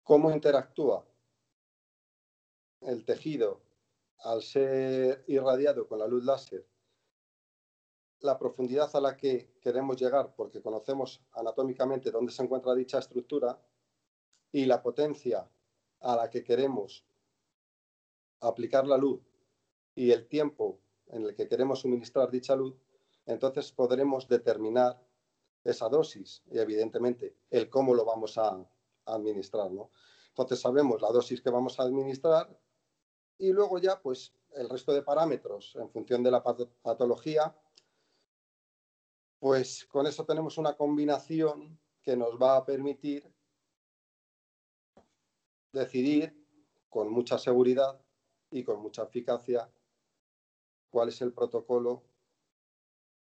cómo interactúa el tejido al ser irradiado con la luz láser, la profundidad a la que queremos llegar, porque conocemos anatómicamente dónde se encuentra dicha estructura, y la potencia a la que queremos aplicar la luz y el tiempo en el que queremos suministrar dicha luz, entonces podremos determinar esa dosis y evidentemente el cómo lo vamos a, administrar. ¿no? Entonces sabemos la dosis que vamos a administrar y luego ya pues el resto de parámetros en función de la patología, pues con eso tenemos una combinación que nos va a permitir decidir con mucha seguridad y con mucha eficacia cuál es el protocolo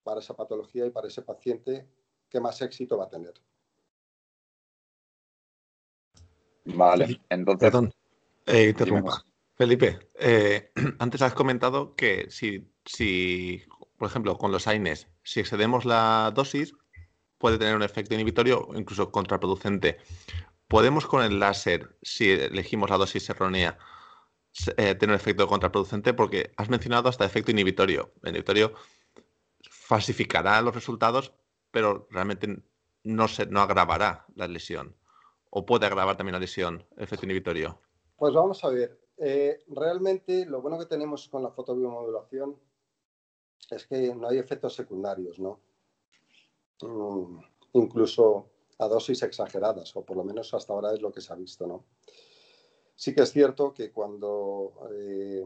para esa patología y para ese paciente que más éxito va a tener. Vale, entonces. Perdón, eh, interrumpa. Felipe, eh, antes has comentado que si, si, por ejemplo, con los AINES, si excedemos la dosis, puede tener un efecto inhibitorio o incluso contraproducente. ¿Podemos con el láser, si elegimos la dosis errónea, eh, tener un efecto contraproducente? Porque has mencionado hasta efecto inhibitorio. El inhibitorio falsificará los resultados, pero realmente no, se, no agravará la lesión. ¿O puede agravar también la lesión, el efecto inhibitorio? Pues vamos a ver. Eh, realmente lo bueno que tenemos con la fotobiomodulación es que no hay efectos secundarios, ¿no? Mm, incluso a dosis exageradas, o por lo menos hasta ahora es lo que se ha visto, ¿no? Sí que es cierto que cuando eh,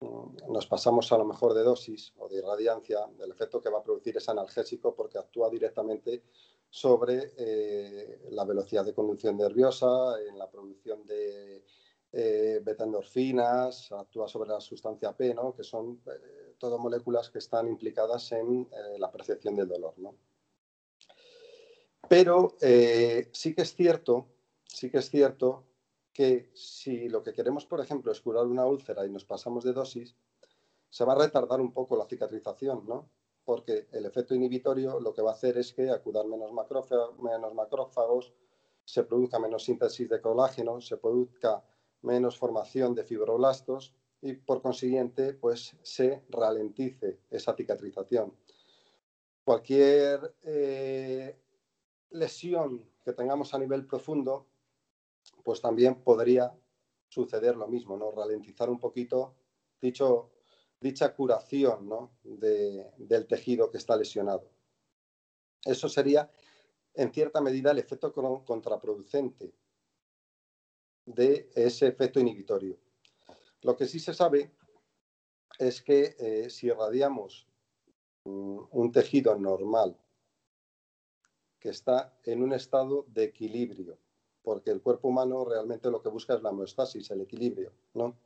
nos pasamos a lo mejor de dosis o de irradiancia, el efecto que va a producir es analgésico porque actúa directamente sobre eh, la velocidad de conducción nerviosa, en la producción de eh, beta-endorfinas, actúa sobre la sustancia P, ¿no? que son eh, todo moléculas que están implicadas en eh, la percepción del dolor. ¿no? Pero sí que es cierto, sí que es cierto que si lo que queremos, por ejemplo, es curar una úlcera y nos pasamos de dosis, se va a retardar un poco la cicatrización, ¿no? Porque el efecto inhibitorio lo que va a hacer es que acudan menos, menos macrófagos, se produzca menos síntesis de colágeno, se produzca menos formación de fibroblastos y por consiguiente pues se ralentice esa cicatrización. Cualquier eh, lesión que tengamos a nivel profundo pues también podría suceder lo mismo, ¿no? Ralentizar un poquito dicha curación del tejido que está lesionado. Eso sería, en cierta medida, el efecto contraproducente de ese efecto inhibitorio. Lo que sí se sabe es que eh, si irradiamos un tejido normal que está en un estado de equilibrio, porque el cuerpo humano realmente lo que busca es la homeostasis, el equilibrio, ¿no?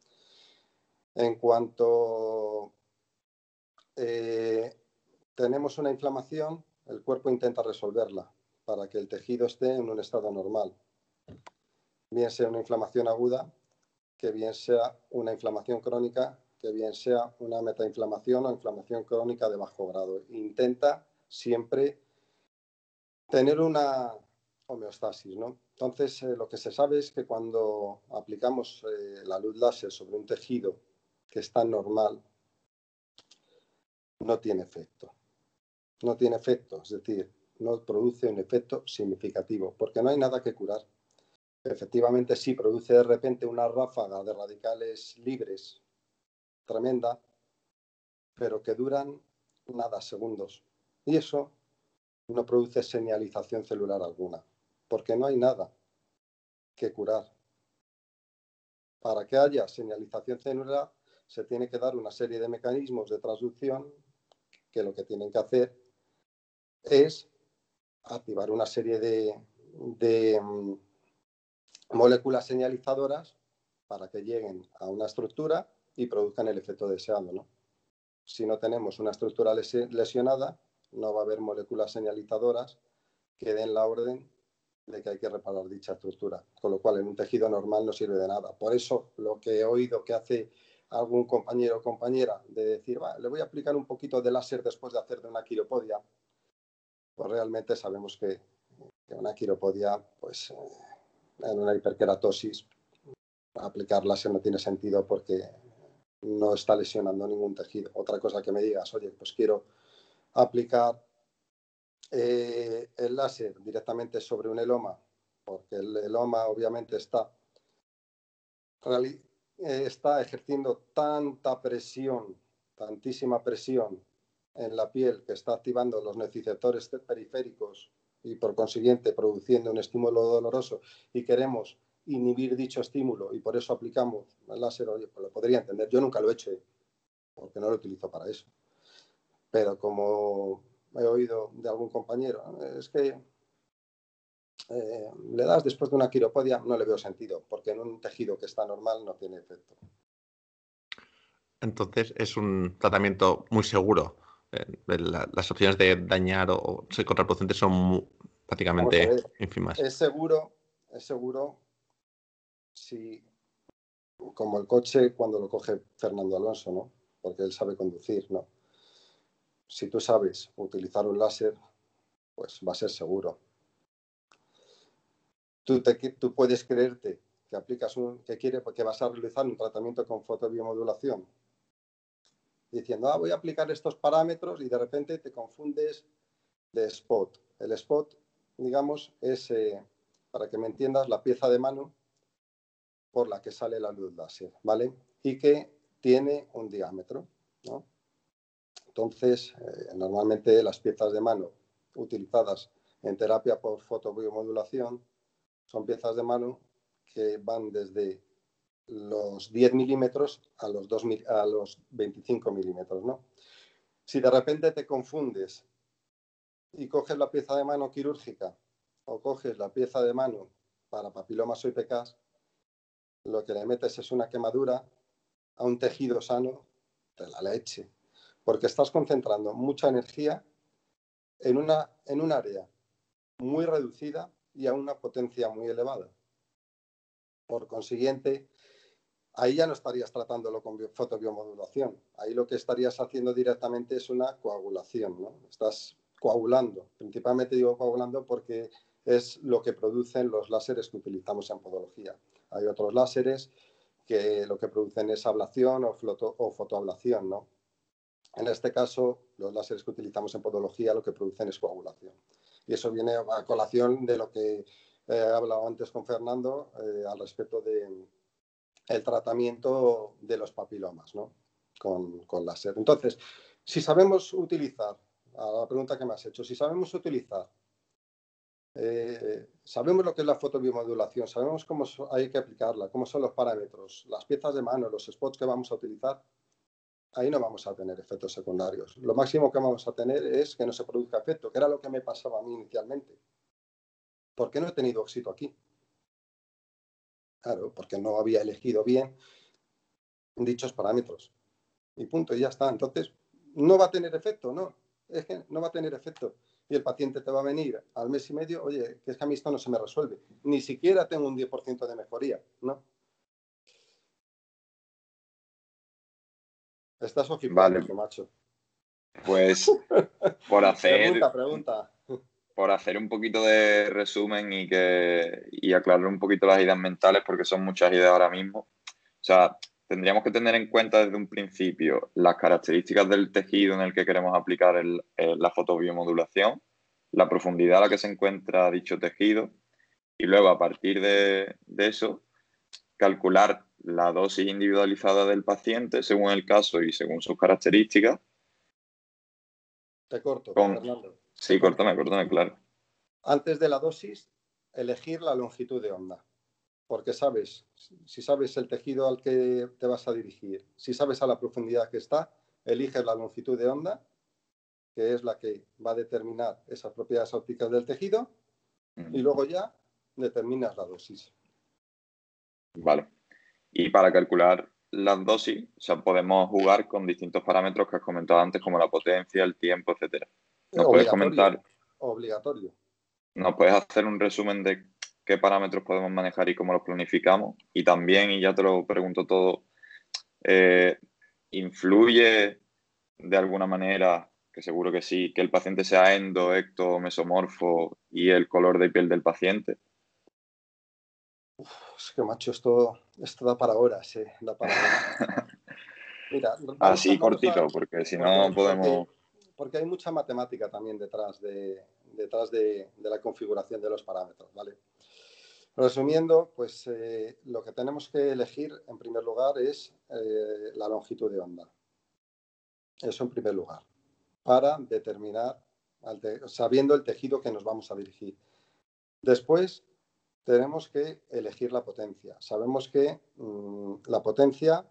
En cuanto eh, tenemos una inflamación, el cuerpo intenta resolverla para que el tejido esté en un estado normal bien sea una inflamación aguda, que bien sea una inflamación crónica, que bien sea una metainflamación o inflamación crónica de bajo grado. Intenta siempre tener una homeostasis, ¿no? Entonces, eh, lo que se sabe es que cuando aplicamos eh, la luz láser sobre un tejido que está normal, no tiene efecto. No tiene efecto, es decir, no produce un efecto significativo, porque no hay nada que curar efectivamente sí produce de repente una ráfaga de radicales libres tremenda, pero que duran nada, segundos. Y eso no produce señalización celular alguna, porque no hay nada que curar. Para que haya señalización celular se tiene que dar una serie de mecanismos de transducción que lo que tienen que hacer es activar una serie de, mm, moléculas señalizadoras para que lleguen a una estructura y produzcan el efecto deseado. ¿no? Si no tenemos una estructura lesionada, no va a haber moléculas señalizadoras que den la orden de que hay que reparar dicha estructura, con lo cual en un tejido normal no sirve de nada. Por eso lo que he oído que hace algún compañero o compañera de decir, le voy a aplicar un poquito de láser después de hacer de una quiropodia, pues realmente sabemos que, una quiropodia pues, eh, en una hiperkeratosis, aplicar láser no tiene sentido porque no está lesionando ningún tejido. Otra cosa que me digas, oye, pues quiero aplicar eh, el láser directamente sobre un eloma, porque el eloma obviamente está, eh, está ejerciendo tanta presión, tantísima presión en la piel que está activando los nociceptores periféricos y por consiguiente produciendo un estímulo doloroso y queremos inhibir dicho estímulo y por eso aplicamos el láser, pues lo podría entender. Yo nunca lo he hecho porque no lo utilizo para eso. Pero como he oído de algún compañero, es que eh, le das después de una quiropodia, no le veo sentido, porque en un tejido que está normal no tiene efecto. Entonces es un tratamiento muy seguro las opciones de dañar o ser contraproducentes son prácticamente ínfimas. Es seguro, es seguro si, como el coche cuando lo coge Fernando Alonso, ¿no? Porque él sabe conducir, ¿no? Si tú sabes utilizar un láser, pues va a ser seguro. Tú, puedes creerte que aplicas un, que quiere, que vas a realizar un tratamiento con fotobiomodulación diciendo, ah, voy a aplicar estos parámetros y de repente te confundes de spot. El spot, digamos, es, eh, para que me entiendas, la pieza de mano por la que sale la luz láser, ¿vale? Y que tiene un diámetro, ¿no? Entonces, eh, normalmente las piezas de mano utilizadas en terapia por fotobiomodulación son piezas de mano que van desde los 10 milímetros a los, 2, a los 25 milímetros, ¿no? Si de repente te confundes y coges la pieza de mano quirúrgica o coges la pieza de mano para papilomas o IPKs, lo que le metes es una quemadura a un tejido sano de la leche, porque estás concentrando mucha energía en, una, en un área muy reducida y a una potencia muy elevada. Por consiguiente, ahí ya no estarías tratándolo con fotobiomodulación. Ahí lo que estarías haciendo directamente es una coagulación, ¿no? Estás coagulando. Principalmente digo coagulando porque es lo que producen los láseres que utilizamos en podología. Hay otros láseres que lo que producen es ablación o, o fotoablación, ¿no? En este caso, los láseres que utilizamos en podología lo que producen es coagulación. Y eso viene a colación de lo que he hablado antes con Fernando eh, al respecto del el tratamiento de los papilomas ¿no? con, con láser. Entonces, si sabemos utilizar, a la pregunta que me has hecho, si sabemos utilizar eh, sabemos lo que es la fotobiomodulación, sabemos cómo hay que aplicarla, cómo son los parámetros, las piezas de mano, los spots que vamos a utilizar. Ahí no vamos a tener efectos secundarios. Lo máximo que vamos a tener es que no se produzca efecto, que era lo que me pasaba a mí inicialmente. ¿Por qué no he tenido éxito aquí? Claro, porque no había elegido bien dichos parámetros. Y punto, y ya está. Entonces, no va a tener efecto, no. Es que no va a tener efecto y el paciente te va a venir al mes y medio, oye, que es que a mí esto no se me resuelve. Ni siquiera tengo un 10% de mejoría, ¿no? Estás vale. macho. Pues por hacer... pregunta, pregunta. Por hacer un poquito de resumen y, que, y aclarar un poquito las ideas mentales, porque son muchas ideas ahora mismo. O sea, tendríamos que tener en cuenta desde un principio las características del tejido en el que queremos aplicar la fotobiomodulación, la profundidad a la que se encuentra dicho tejido y luego a partir de, eso calcular la dosis individualizada del paciente según el caso y según sus características. Te corto, Fernando. Sí, córtame, córtame, claro. Antes de la dosis, elegir la longitud de onda porque sabes, si sabes el tejido al que te vas a dirigir, si sabes a la profundidad que está, eliges la longitud de onda, que es la que va a determinar esas propiedades ópticas del tejido, y luego ya determinas la dosis. Vale. Y para calcular las dosis, o sea, podemos jugar con distintos parámetros que has comentado antes, como la potencia, el tiempo, etcétera. ¿Nos puedes comentar? Obligatorio. ¿Nos puedes hacer un resumen de qué parámetros podemos manejar y cómo los planificamos. Y también, y ya te lo pregunto todo, eh, ¿influye de alguna manera, que seguro que sí, que el paciente sea endo, ecto, mesomorfo y el color de piel del paciente? Es que, macho, esto, esto da para horas, eh, da para Mira, Así cortito, porque si no podemos... Porque, hay mucha matemática también detrás de, detrás de, de la configuración de los parámetros, ¿vale? Resumiendo, pues eh, lo que tenemos que elegir en primer lugar es eh, la longitud de onda. Eso en primer lugar, para determinar, sabiendo el tejido que nos vamos a dirigir. Después, tenemos que elegir la potencia. Sabemos que mm, la potencia,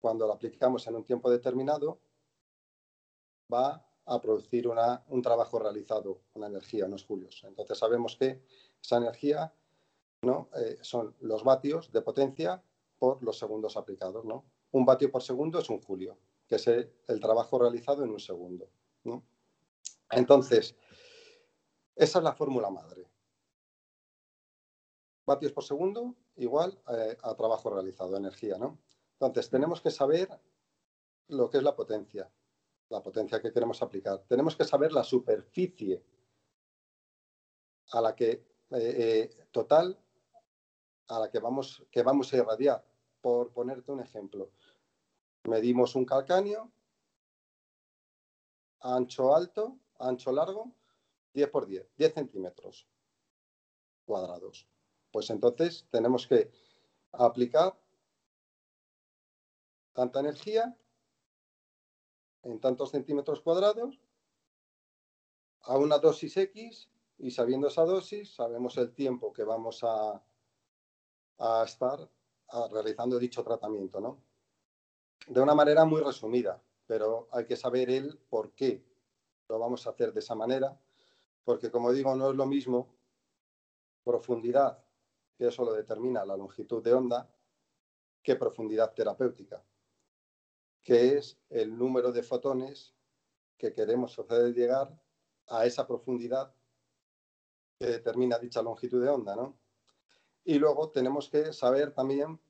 cuando la aplicamos en un tiempo determinado, va a producir un trabajo realizado, una energía, unos julios. Entonces sabemos que esa energía ¿no? Eh, son los vatios de potencia por los segundos aplicados. ¿no? Un vatio por segundo es un julio, que es el, trabajo realizado en un segundo. ¿no? Entonces, esa es la fórmula madre. Vatios por segundo igual eh, a trabajo realizado, energía. ¿no? Entonces, tenemos que saber lo que es la potencia, la potencia que queremos aplicar. Tenemos que saber la superficie a la que eh, total a la que vamos, que vamos a irradiar. Por ponerte un ejemplo, medimos un calcáneo, ancho alto, ancho largo, 10 por 10, 10 centímetros cuadrados. Pues entonces tenemos que aplicar tanta energía en tantos centímetros cuadrados a una dosis X y sabiendo esa dosis sabemos el tiempo que vamos a, a estar realizando dicho tratamiento, ¿no? De una manera muy resumida, pero hay que saber el por qué lo vamos a hacer de esa manera, porque como digo, no es lo mismo profundidad, que eso lo determina la longitud de onda, que profundidad terapéutica, que es el número de fotones que queremos hacer llegar a esa profundidad que determina dicha longitud de onda, ¿no? Y luego tenemos que saber también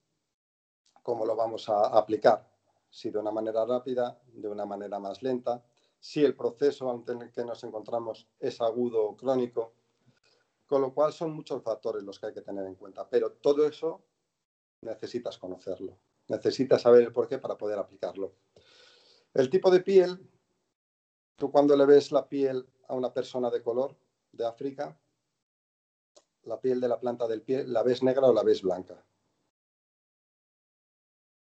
cómo lo vamos a aplicar, si de una manera rápida, de una manera más lenta, si el proceso ante el que nos encontramos es agudo o crónico, con lo cual son muchos factores los que hay que tener en cuenta, pero todo eso necesitas conocerlo, necesitas saber el porqué para poder aplicarlo. El tipo de piel, tú cuando le ves la piel a una persona de color de África, la piel de la planta del pie, ¿la ves negra o la ves blanca?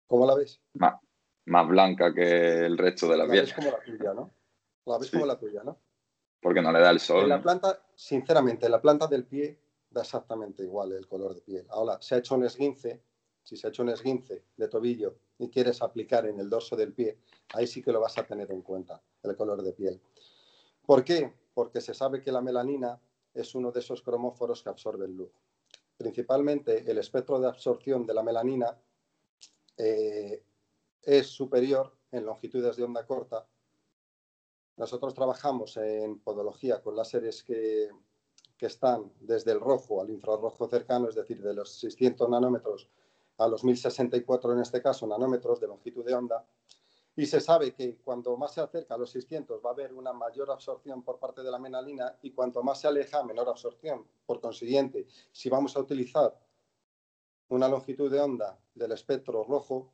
¿Cómo la ves? Más, más blanca que el resto de la, piel. La ves como la tuya, ¿no? La ves como la tuya, ¿no? Porque no le da el sol. En la planta, sinceramente, en la planta del pie da exactamente igual el color de piel. Ahora, se ha hecho un esguince, si se ha hecho un esguince de tobillo y quieres aplicar en el dorso del pie, ahí sí que lo vas a tener en cuenta, el color de piel. ¿Por qué? Porque se sabe que la melanina es uno de esos cromóforos que absorben luz. Principalmente el espectro de absorción de la melanina eh, es superior en longitudes de onda corta. Nosotros trabajamos en podología con láseres que, que están desde el rojo al infrarrojo cercano, es decir, de los 600 nanómetros a los 1064 en este caso nanómetros de longitud de onda, y se sabe que cuanto más se acerca a los 600 va a haber una mayor absorción por parte de la menalina y cuanto más se aleja, menor absorción. Por consiguiente, si vamos a utilizar una longitud de onda del espectro rojo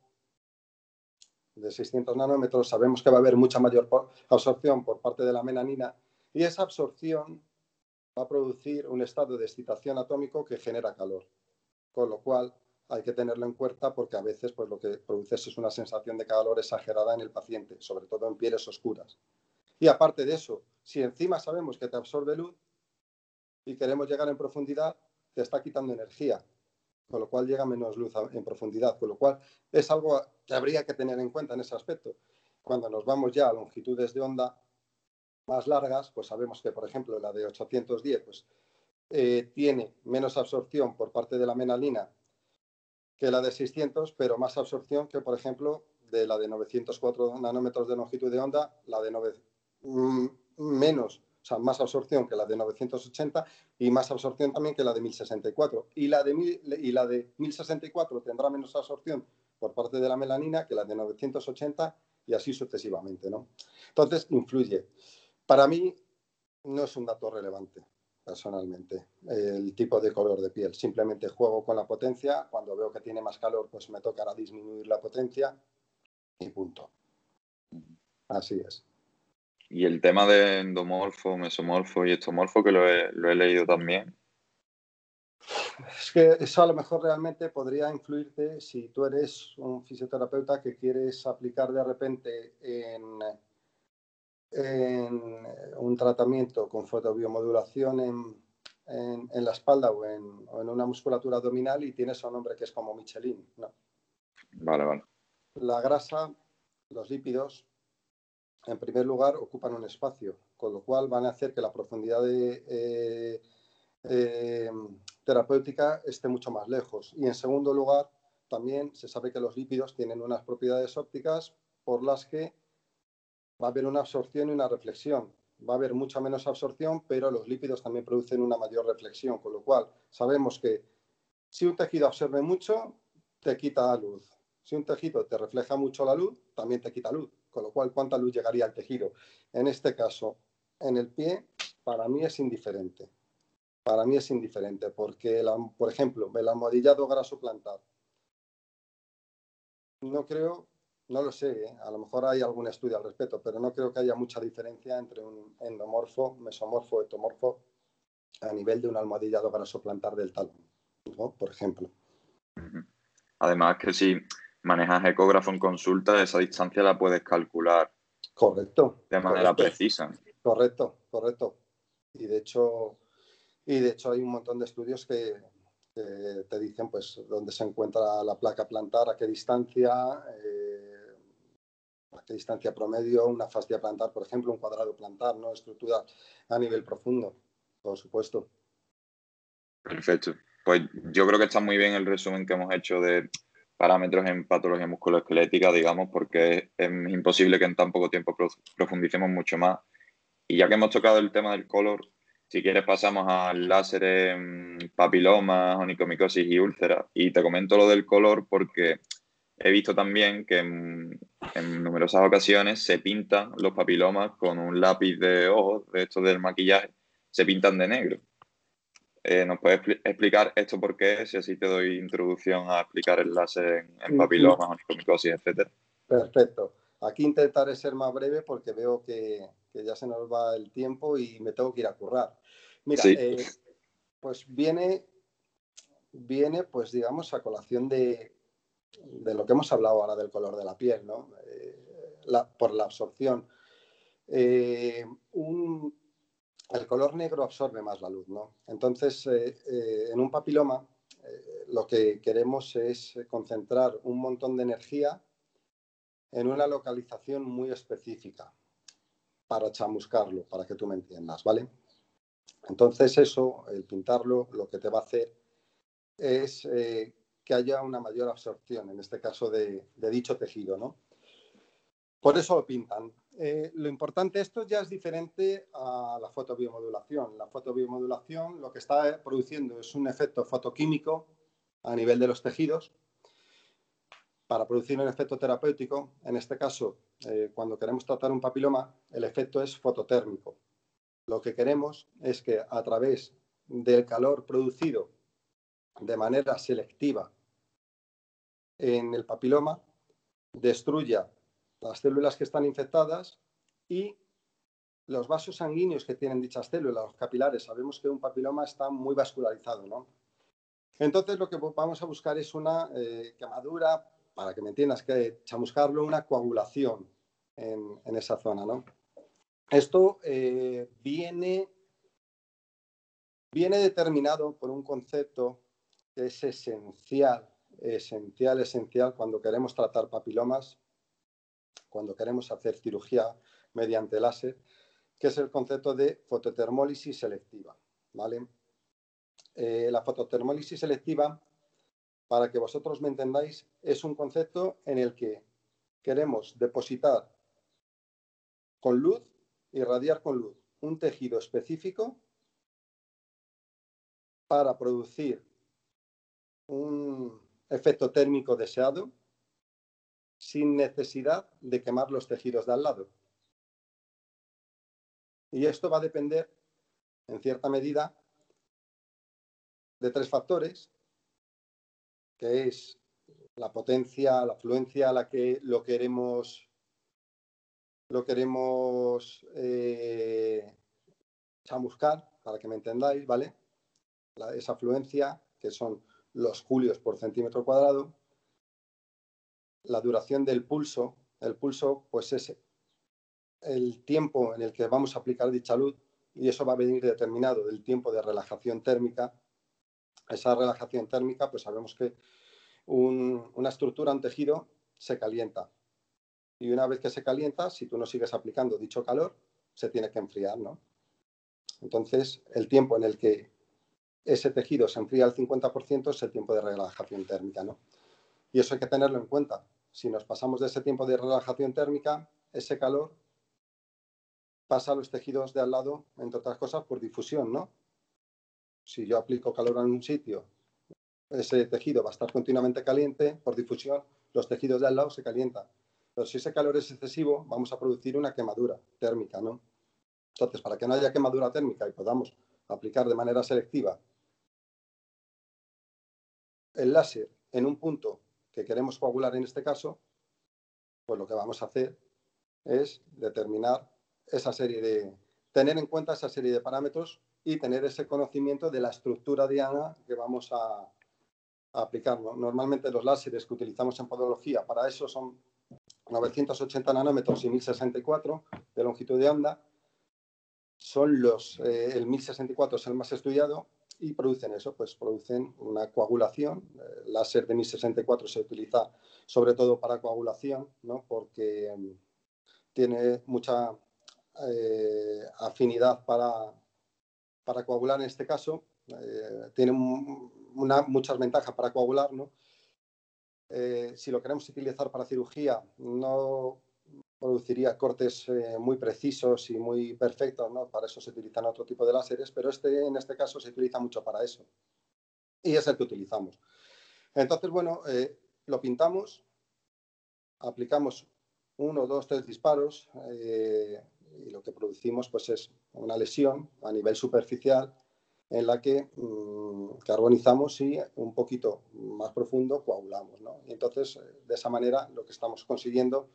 de 600 nanómetros, sabemos que va a haber mucha mayor absorción por parte de la menanina y esa absorción va a producir un estado de excitación atómico que genera calor. Con lo cual, hay que tenerlo en cuenta porque a veces pues, lo que produce es una sensación de calor exagerada en el paciente, sobre todo en pieles oscuras. Y aparte de eso, si encima sabemos que te absorbe luz y queremos llegar en profundidad, te está quitando energía, con lo cual llega menos luz en profundidad, con lo cual es algo que habría que tener en cuenta en ese aspecto. Cuando nos vamos ya a longitudes de onda más largas, pues sabemos que, por ejemplo, la de 810 pues, eh, tiene menos absorción por parte de la menalina que la de 600, pero más absorción que, por ejemplo, de la de 904 nanómetros de longitud de onda, la de 9, mm, menos, o sea, más absorción que la de 980 y más absorción también que la de 1064. Y la de, y la de 1064 tendrá menos absorción por parte de la melanina que la de 980 y así sucesivamente, ¿no? Entonces, influye. Para mí no es un dato relevante personalmente, el tipo de color de piel. Simplemente juego con la potencia, cuando veo que tiene más calor, pues me tocará disminuir la potencia y punto. Así es. Y el tema de endomorfo, mesomorfo y estomorfo, que lo he, lo he leído también. Es que eso a lo mejor realmente podría influirte si tú eres un fisioterapeuta que quieres aplicar de repente en en un tratamiento con fotobiomodulación en, en, la espalda o en, una musculatura abdominal y tienes un nombre que es como Michelin. No. Vale, vale. La grasa, los lípidos, en primer lugar, ocupan un espacio, con lo cual van a hacer que la profundidad eh, eh, terapéutica esté mucho más lejos. Y en segundo lugar, también se sabe que los lípidos tienen unas propiedades ópticas por las que va a haber una absorción y una reflexión. Va a haber mucha menos absorción, pero los lípidos también producen una mayor reflexión, con lo cual sabemos que si un tejido absorbe mucho, te quita luz. Si un tejido te refleja mucho la luz, también te quita luz, con lo cual cuánta luz llegaría al tejido. En este caso, en el pie, para mí es indiferente. Para mí es indiferente, porque, por ejemplo, el almohadillado graso plantar. No creo no lo sé, ¿eh? a lo mejor hay algún estudio al respecto, pero no creo que haya mucha diferencia entre un endomorfo, mesomorfo, etomorfo a nivel de un almohadillado plantar del talón, por ejemplo. Además que si manejas ecógrafo en consulta, esa distancia la puedes calcular. Correcto. De manera precisa. Correcto, correcto. Y de hecho, y de hecho hay un montón de estudios que, te dicen pues dónde se encuentra la placa plantar, a qué distancia, eh, a qué distancia promedio, una fascia plantar, por ejemplo, un cuadrado plantar, ¿no? Estructura a nivel profundo, por supuesto. Perfecto. Pues yo creo que está muy bien el resumen que hemos hecho de parámetros en patología musculoesquelética, digamos, porque es, imposible que en tan poco tiempo profundicemos mucho más. Y ya que hemos tocado el tema del color, si quieres pasamos al láser en papilomas, onicomicosis y úlceras. Y te comento lo del color porque he visto también que en, en, numerosas ocasiones se pintan los papilomas con un lápiz de ojos, de estos del maquillaje, se pintan de negro. Eh, ¿Nos puedes explicar esto por qué? Y así te doy introducción a explicar el láser en, papilomas, onicomicosis, etcétera. Perfecto. Aquí intentaré ser más breve porque veo que, ya se nos va el tiempo y me tengo que ir a currar. Mira, eh, pues viene, viene, pues digamos, a colación de, lo que hemos hablado ahora del color de la piel, ¿no? Eh, por la absorción. un, el color negro absorbe más la luz, ¿no? Entonces, eh, eh, en un papiloma eh, lo que queremos es concentrar un montón de energía en una localización muy específica para chamuscarlo, para que tú me entiendas, ¿vale? Entonces eso, el pintarlo, lo que te va a hacer es que haya una mayor absorción, en este caso de, de dicho tejido, ¿no? Por eso lo pintan. Eh, lo importante, esto ya es diferente a la fotobiomodulación. La fotobiomodulación lo que está produciendo es un efecto fotoquímico a nivel de los tejidos para producir un efecto terapéutico. En este caso, eh, cuando queremos tratar un papiloma, el efecto es fototérmico. Lo que queremos es que a través del calor producido de manera selectiva en el papiloma destruya las células que están infectadas y los vasos sanguíneos que tienen dichas células, los capilares. Sabemos que un papiloma está muy vascularizado, ¿no? Entonces lo que vamos a buscar es una eh, quemadura, para que me entiendas, que chamuscarlo, una coagulación en, esa zona, ¿no? Esto eh, viene, viene determinado por un concepto que es esencial, esencial, esencial cuando queremos tratar papilomas cuando queremos hacer cirugía mediante láser, que es el concepto de fototermólisis selectiva. ¿vale? Eh, la fototermólisis selectiva, para que vosotros me entendáis, es un concepto en el que queremos depositar con luz, irradiar con luz, un tejido específico para producir un efecto térmico deseado sin necesidad de quemar los tejidos de al lado. Y esto va a depender, en cierta medida, de tres factores, que es la potencia, la afluencia a la que lo queremos, lo queremos eh, chamuscar, para que me entendáis, ¿vale? esa afluencia, que son los julios por centímetro cuadrado, la duración del pulso. El pulso, pues es el tiempo en el que vamos a aplicar dicha luz y eso va a venir determinado del tiempo de relajación térmica. Esa relajación térmica, pues sabemos que una estructura, un tejido, se calienta. Y una vez que se calienta, si tú no sigues aplicando dicho calor, se tiene que enfriar, ¿no? Entonces, el tiempo en el que ese tejido se enfría al 50% es el tiempo de relajación térmica, ¿no? Y eso hay que tenerlo en cuenta si nos pasamos de ese tiempo de relajación térmica, ese calor pasa a los tejidos de al lado, entre otras cosas, por difusión, ¿no? Si yo aplico calor en un sitio, ese tejido va a estar continuamente caliente, por difusión, los tejidos de al lado se calientan. Pero si ese calor es excesivo, vamos a producir una quemadura térmica, ¿no? Entonces, para que no haya quemadura térmica y podamos aplicar de manera selectiva el láser en un punto que queremos coagular en este caso, pues lo que vamos a hacer es determinar esa serie de, tener en cuenta esa serie de parámetros y tener ese conocimiento de la estructura diana que vamos a, aplicar. Normalmente los láseres que utilizamos en podología para eso son 980 nanómetros y 1064 de longitud de onda. Son los, eh, el 1064 es el más estudiado y producen eso, pues producen una coagulación. El láser de 1064 se utiliza sobre todo para coagulación, ¿no? porque mm, tiene mucha eh, afinidad para, para coagular en este caso, eh, tiene muchas ventajas para coagular, ¿no? Eh, si lo queremos utilizar para cirugía, no produciría cortes muy precisos y muy perfectos, ¿no? Para eso se utilizan otro tipo de láseres, pero este, en este caso se utiliza mucho para eso. Y es el que utilizamos. Entonces, bueno, lo pintamos, aplicamos uno, dos, tres disparos y lo que producimos pues es una lesión a nivel superficial en la que mm, carbonizamos y un poquito más profundo coagulamos. ¿no? Y entonces, eh, de esa manera, lo que estamos consiguiendo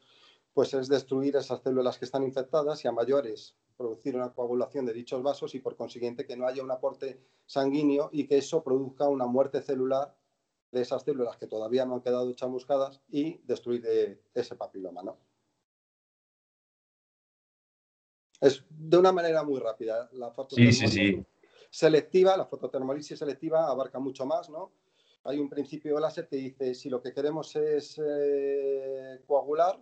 pues es destruir esas células que están infectadas y a mayores producir una coagulación de dichos vasos y por consiguiente que no haya un aporte sanguíneo y que eso produzca una muerte celular de esas células que todavía no han quedado chamuscadas y destruir eh, ese papiloma. ¿no? Es de una manera muy rápida. La fototermolisis selectiva, la fototermolisis selectiva abarca mucho más, ¿no? Hay un principio láser que dice si lo que queremos es eh, coagular,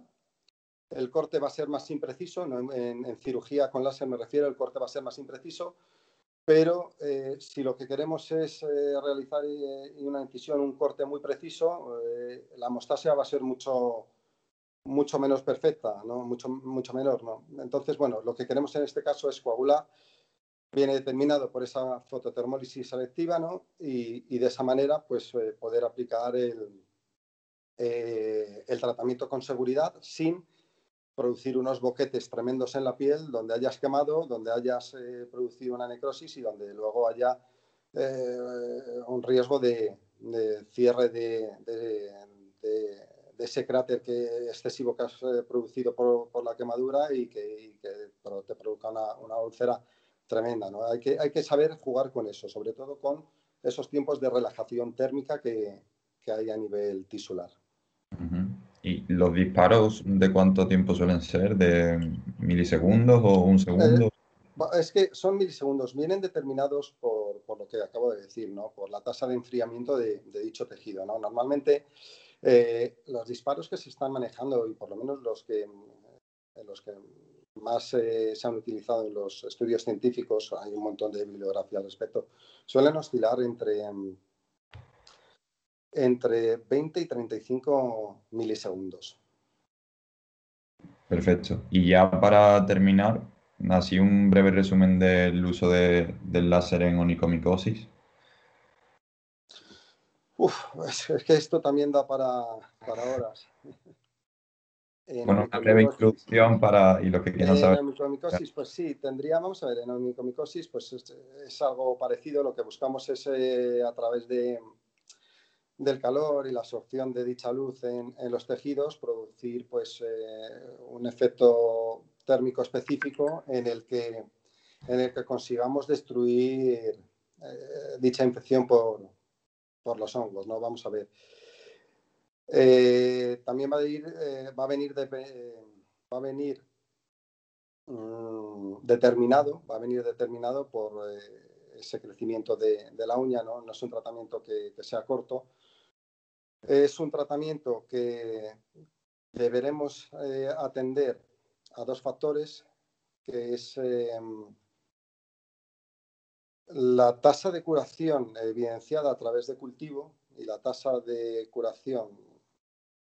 el corte va a ser más impreciso. En, cirugía con láser me refiero, el corte va a ser más impreciso. Pero eh, si lo que queremos es eh, realizar una incisión, un corte muy preciso, la hemostasia va a ser mucho, mucho menos perfecta, ¿no? mucho, mucho menor. ¿no? Entonces, bueno, lo que queremos en este caso es coagular, viene determinado por esa fototermólisis selectiva ¿no? y, de esa manera pues, eh, poder aplicar el, eh, el tratamiento con seguridad sin producir unos boquetes tremendos en la piel donde hayas quemado, donde hayas eh, producido una necrosis y donde luego haya un riesgo de, cierre de ese cráter que, excesivo que has eh, producido por, la quemadura y que, te provoca una, úlcera tremenda. ¿no? Hay, que, hay que saber jugar con eso, sobre todo con esos tiempos de relajación térmica que, hay a nivel tisular. ¿Y los disparos de cuánto tiempo suelen ser? ¿De milisegundos o un segundo? Eh, es que son milisegundos, vienen determinados por, lo que acabo de decir, ¿no? por la tasa de enfriamiento de, dicho tejido. ¿no? Normalmente eh, los disparos que se están manejando y por lo menos los que, eh, los que más se han utilizado en los estudios científicos, hay un montón de bibliografía al respecto, suelen oscilar entre, entre 20 y 35 milisegundos. Perfecto. Y ya para terminar, así un breve resumen del uso de, del láser en onicomicosis. Uf, es, que esto también da para, para horas. bueno, una breve introducción para y lo que quieran saber. En onicomicosis, pues sí, tendría, vamos a ver, en onicomicosis, pues es, algo parecido. Lo que buscamos es eh, a través de, del calor y la absorción de dicha luz en, en los tejidos, producir pues eh, un efecto térmico específico en el que, en el que consigamos destruir eh, dicha infección por, por los hongos, ¿no? Vamos a ver. Eh, también va a, ir, va a venir, va a venir mm, determinado, va a venir determinado por ese crecimiento de, la uña, ¿no? No es un tratamiento que, sea corto. Es un tratamiento que deberemos atender a dos factores, que es la tasa de curación evidenciada a través de cultivo y la tasa de curación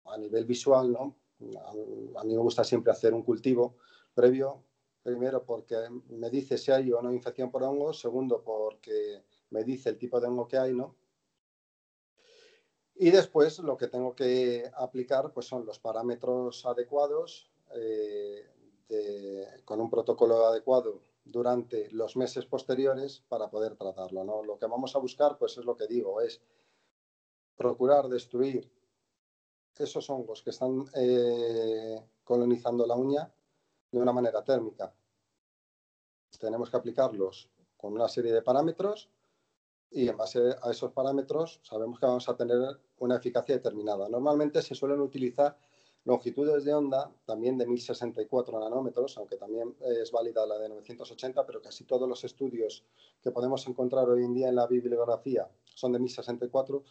a nivel visual, ¿no? A, mí me gusta siempre hacer un cultivo previo, primero porque me dice si hay o no infección por hongos, segundo porque me dice el tipo de hongo que hay, ¿no? Y después lo que tengo que aplicar pues son los parámetros adecuados eh, con un protocolo adecuado durante los meses posteriores para poder tratarlo. ¿no? Lo que vamos a buscar, pues es lo que digo, es procurar destruir esos hongos que están eh, colonizando la uña de una manera térmica. Tenemos que aplicarlos con una serie de parámetros y en base a esos parámetros sabemos que vamos a tener una eficacia determinada. Normalmente se suelen utilizar longitudes de onda también de 1064 nanómetros, aunque también es válida la de 980, pero casi todos los estudios que podemos encontrar hoy en día en la bibliografía son de 1064.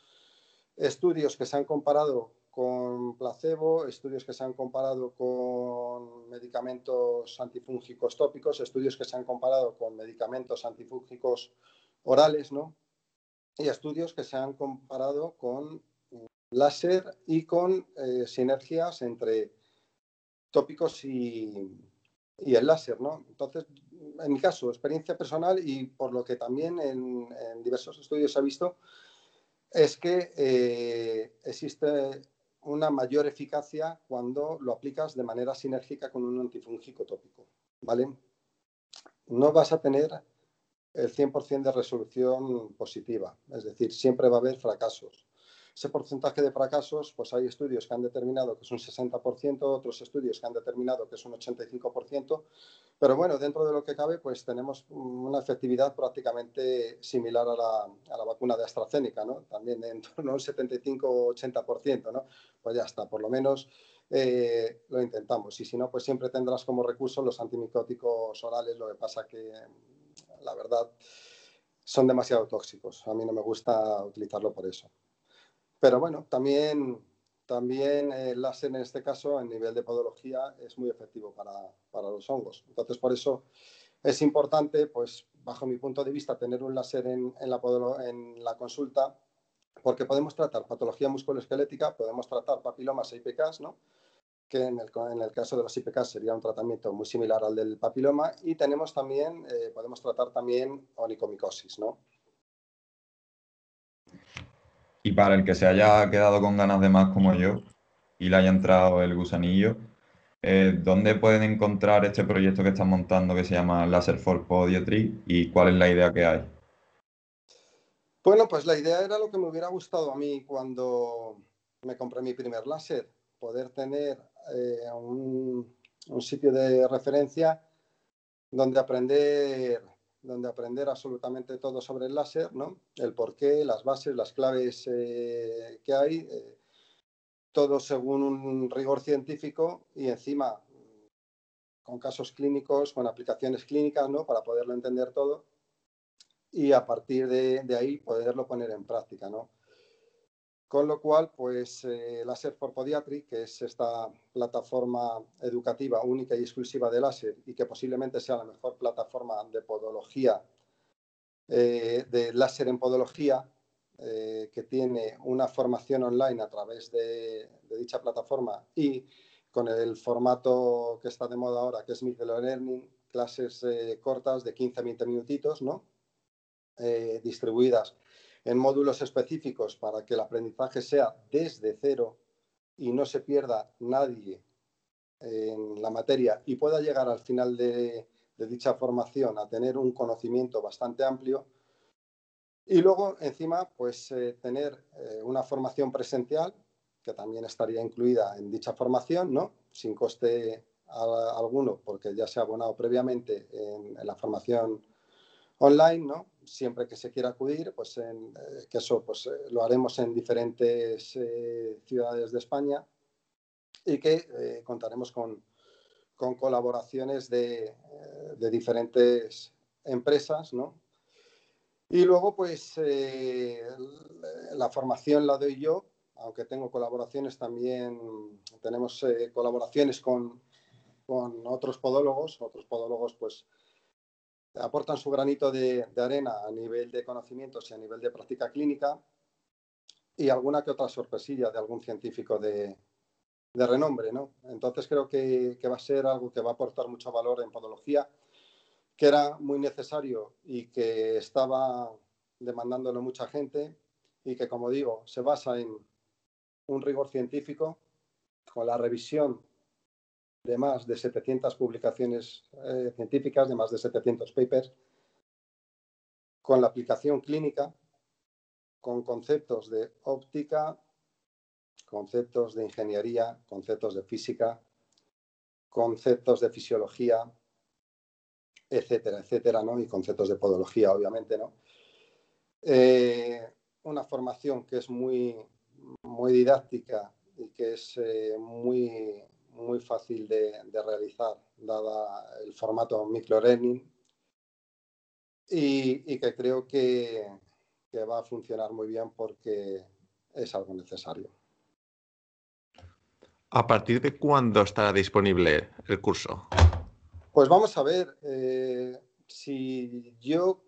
Estudios que se han comparado con placebo, estudios que se han comparado con medicamentos antifúngicos tópicos, estudios que se han comparado con medicamentos antifúngicos orales, ¿no? Y estudios que se han comparado con láser y con eh, sinergias entre tópicos y, el láser, ¿no? Entonces, en mi caso, experiencia personal y por lo que también en, diversos estudios se ha visto, es que eh, existe una mayor eficacia cuando lo aplicas de manera sinérgica con un antifúngico tópico, ¿vale? No vas a tener el 100% de resolución positiva, es decir, siempre va a haber fracasos. Ese porcentaje de fracasos, pues hay estudios que han determinado que es un 60%, otros estudios que han determinado que es un 85%, pero bueno, dentro de lo que cabe, pues tenemos una efectividad prácticamente similar a la, vacuna de AstraZeneca, ¿no? También en torno al 75-80%, ¿no? Pues ya está, por lo menos eh, lo intentamos. Y si no, pues siempre tendrás como recurso los antimicóticos orales, lo que pasa que, la verdad, son demasiado tóxicos. A mí no me gusta utilizarlo por eso. Pero bueno, también, también el láser en este caso, en nivel de podología, es muy efectivo para, los hongos. Entonces, por eso es importante, pues, bajo mi punto de vista, tener un láser en, la, en la consulta, porque podemos tratar patología musculoesquelética, podemos tratar papilomas e IPKs, ¿no? que en el, en el, caso de los IPKs sería un tratamiento muy similar al del papiloma, y tenemos también, eh, podemos tratar también onicomicosis, ¿no? Y para el que se haya quedado con ganas de más como yo y le haya entrado el gusanillo, eh, ¿dónde pueden encontrar este proyecto que están montando que se llama Laser for Podiatry y cuál es la idea que hay? Bueno, pues la idea era lo que me hubiera gustado a mí cuando me compré mi primer láser, poder tener eh, un, un sitio de referencia donde aprender donde aprender absolutamente todo sobre el láser, ¿no? El porqué, las bases, las claves eh, que hay, eh, todo según un rigor científico y encima con casos clínicos, con aplicaciones clínicas, ¿no? Para poderlo entender todo y a partir de, de ahí poderlo poner en práctica, ¿no? Con lo cual, pues eh, Láser for Podiatry, que es esta plataforma educativa única y exclusiva de láser y que posiblemente sea la mejor plataforma de podología, eh, de láser en podología, eh, que tiene una formación online a través de, dicha plataforma y con el formato que está de moda ahora, que es Micro Learning, clases cortas de 15-20 minutitos, ¿no? distribuidas en módulos específicos para que el aprendizaje sea desde cero y no se pierda nadie en la materia y pueda llegar al final de, dicha formación a tener un conocimiento bastante amplio. Y luego, encima, pues eh, tener eh, una formación presencial, que también estaría incluida en dicha formación, ¿no? Sin coste alguno, porque ya se ha abonado previamente en, en la formación online, ¿no? Siempre que se quiera acudir, pues eh, que eso pues, eh, lo haremos en diferentes eh, ciudades de España y que contaremos con, con, colaboraciones de, de, diferentes empresas, ¿no? Y luego, pues, la formación la doy yo, aunque tengo colaboraciones también, tenemos colaboraciones con, con otros podólogos, otros podólogos, pues, aportan su granito de, arena a nivel de conocimientos y a nivel de práctica clínica y alguna que otra sorpresilla de algún científico de, renombre, ¿no? Entonces creo que, va a ser algo que va a aportar mucho valor en podología, que era muy necesario y que estaba demandándolo mucha gente y que, como digo, se basa en un rigor científico con la revisión de más de 700 publicaciones eh, científicas, de más de 700 papers, con la aplicación clínica, con conceptos de óptica, conceptos de ingeniería, conceptos de física, conceptos de fisiología, etcétera, etcétera, ¿no? Y conceptos de podología, obviamente, ¿no? Eh, una formación que es muy, muy didáctica y que es eh, muy, muy fácil de, realizar, dada el formato microlearning, y, y que creo que, que va a funcionar muy bien porque es algo necesario. ¿A partir de cuándo estará disponible el curso? Pues vamos a ver, eh, si yo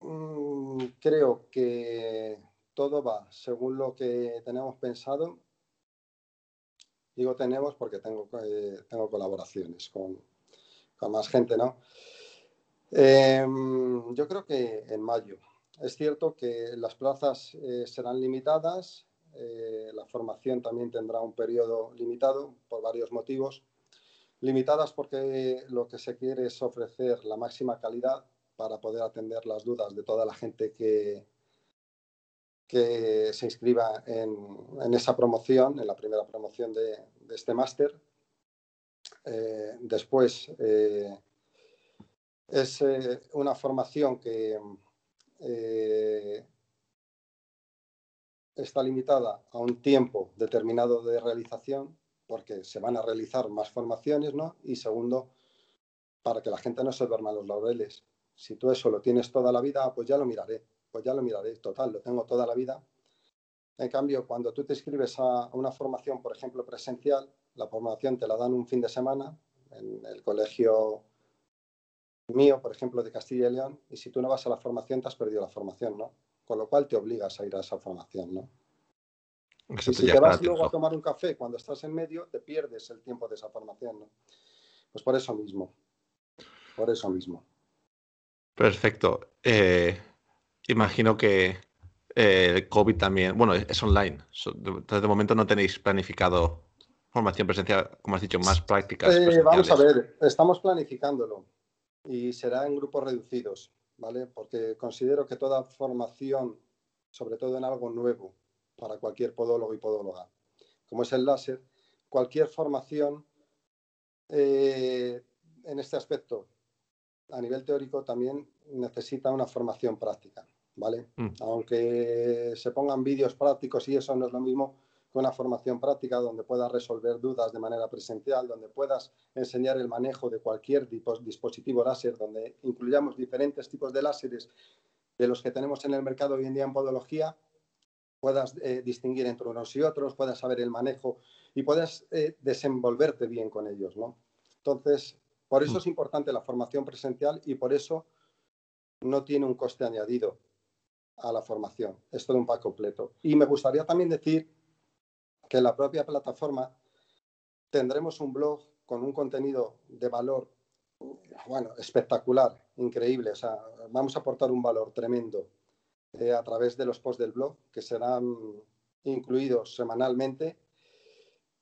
mm, creo que todo va según lo que tenemos pensado, digo tenemos porque tengo, eh, tengo colaboraciones con, más gente, ¿no? Em, yo creo que en mayo. Es cierto que las plazas eh, serán limitadas, eh, la formación también tendrá un periodo limitado por varios motivos. Limitadas porque lo que se quiere es ofrecer la máxima calidad para poder atender las dudas de toda la gente que, que se inscriba en, esa promoción, en la primera promoción de, este máster. Eh, después, eh, es una formación que está limitada a un tiempo determinado de realización, porque se van a realizar más formaciones, ¿no? Y segundo, para que la gente no se duerma los laureles. Si tú eso lo tienes toda la vida, pues ya lo miraré, pues ya lo miraré, total, lo tengo toda la vida. En cambio, cuando tú te inscribes a una formación, por ejemplo, presencial, la formación te la dan un fin de semana en el colegio mío, por ejemplo, de Castilla y León, y si tú no vas a la formación, te has perdido la formación, ¿no? con lo cual te obligas a ir a esa formación, ¿no? Y si te vas luego a tomar un café cuando estás en medio, te pierdes el tiempo de esa formación, ¿no? Pues por eso mismo, por eso mismo. Perfecto. Eh, imagino que eh, el COVID también, bueno, es online. Entonces, de momento no tenéis planificado formación presencial, como has dicho, más prácticas. Eh, vamos a ver, estamos planificándolo y será en grupos reducidos. Porque considero que toda formación, sobre todo en algo nuevo, para cualquier podólogo y podóloga, como es el láser, cualquier formación eh, en este aspecto, a nivel teórico, también necesita una formación práctica, ¿vale? Mm. Aunque se pongan vídeos prácticos y eso no es lo mismo, con una formación práctica donde puedas resolver dudas de manera presencial, donde puedas enseñar el manejo de cualquier dispositivo láser, donde incluyamos diferentes tipos de láseres de los que tenemos en el mercado hoy en día en podología, puedas eh, distinguir entre unos y otros, puedas saber el manejo y puedas eh, desenvolverte bien con ellos, ¿no? Entonces, por eso mm. es importante la formación presencial y por eso no tiene un coste añadido a la formación. Es todo un pack completo. Y me gustaría también decir que en la propia plataforma tendremos un blog con un contenido de valor, bueno, espectacular, increíble. O sea, vamos a aportar un valor tremendo eh, a través de los posts del blog que serán incluidos semanalmente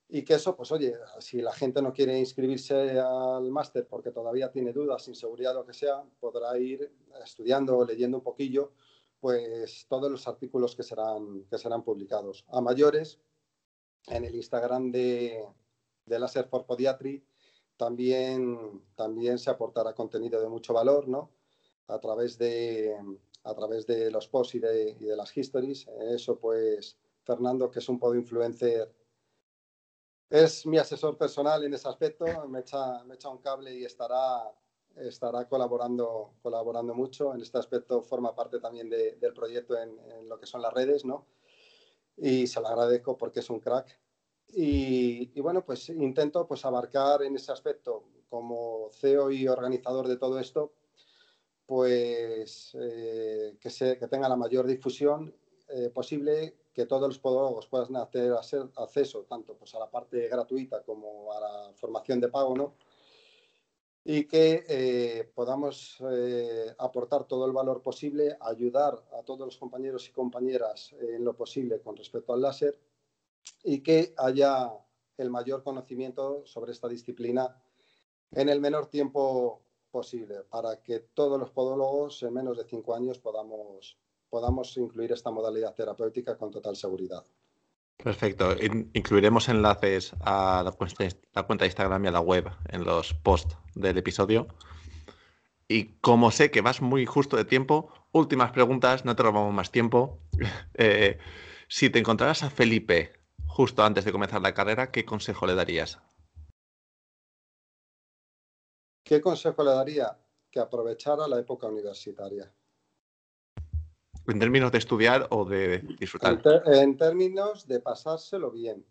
y que eso, pues oye, si la gente no quiere inscribirse al máster porque todavía tiene dudas, inseguridad lo que sea, podrá ir estudiando o leyendo un poquillo, pues todos los artículos que serán, que serán publicados. A mayores, en el Instagram de, de Laser for Podiatry también, también se aportará contenido de mucho valor, ¿no? A través de, a través de los posts y de, y de las histories. Eso, pues, Fernando, que es un poco influencer, es mi asesor personal en ese aspecto, me echa, me echa un cable y estará, estará colaborando, colaborando mucho. En este aspecto forma parte también del proyecto en, lo que son las redes, ¿no? y se lo agradezco porque es un crack. Y, bueno, pues intento pues abarcar en ese aspecto como CEO y organizador de todo esto, pues eh, que, se, que tenga la mayor difusión eh, posible, que todos los podólogos puedan tener acceso tanto pues, a la parte gratuita como a la formación de pago, ¿no? Y que eh, podamos eh, aportar todo el valor posible, ayudar a todos los compañeros y compañeras en lo posible con respecto al láser y que haya el mayor conocimiento sobre esta disciplina en el menor tiempo posible para que todos los podólogos en menos de cinco años podamos, podamos incluir esta modalidad terapéutica con total seguridad. Perfecto. incluiremos enlaces a la cuenta, de Instagram y a la web en los posts del episodio. Y como sé que vas muy justo de tiempo, últimas preguntas, no te robamos más tiempo. Eh, si te encontraras a Felipe justo antes de comenzar la carrera, ¿qué consejo le darías? ¿Qué consejo le daría? Que aprovechara la época universitaria. ¿En términos de estudiar o de disfrutar? En, términos de pasárselo bien.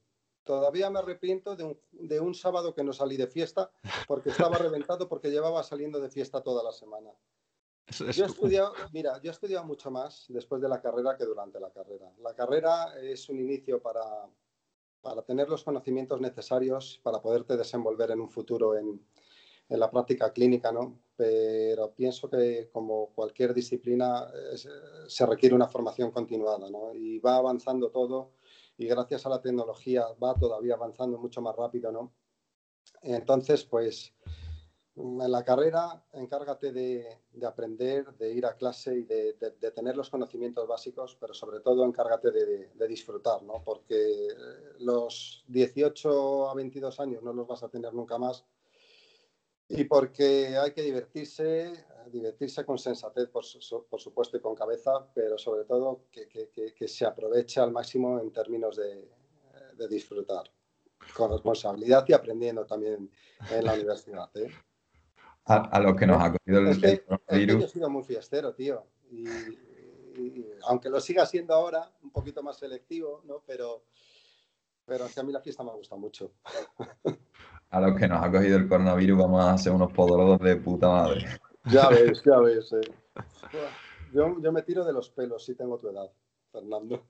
Todavía me arrepiento de un, de un, sábado que no salí de fiesta porque estaba reventado porque llevaba saliendo de fiesta toda la semana. Yo he estudiado, mira, yo he estudiado mucho más después de la carrera que durante la carrera. La carrera es un inicio para, para tener los conocimientos necesarios para poderte desenvolver en un futuro en, en la práctica clínica, ¿no? Pero pienso que como cualquier disciplina se requiere una formación continuada, ¿no? Y va avanzando todo y gracias a la tecnología va todavía avanzando mucho más rápido, ¿no? Entonces, pues en la carrera encárgate de, aprender, de ir a clase y de, tener los conocimientos básicos, pero sobre todo encárgate de, disfrutar, ¿no? Porque los 18 a 22 años no los vas a tener nunca más y porque hay que divertirse, divertirse con sensatez, por, supuesto, y con cabeza, pero sobre todo que, se aproveche al máximo en términos de, disfrutar, con responsabilidad y aprendiendo también en la universidad. ¿eh? A, lo que nos ha cogido el, es yo he sido muy fiestero, tío. Y, aunque lo siga siendo ahora, un poquito más selectivo, ¿no? Pero, pero es que a mí la fiesta me gusta mucho. A los que nos ha cogido el coronavirus vamos a hacer unos podólogos de puta madre. Ya ves, ya ves. Eh. Yo, yo me tiro de los pelos si tengo tu edad, Fernando.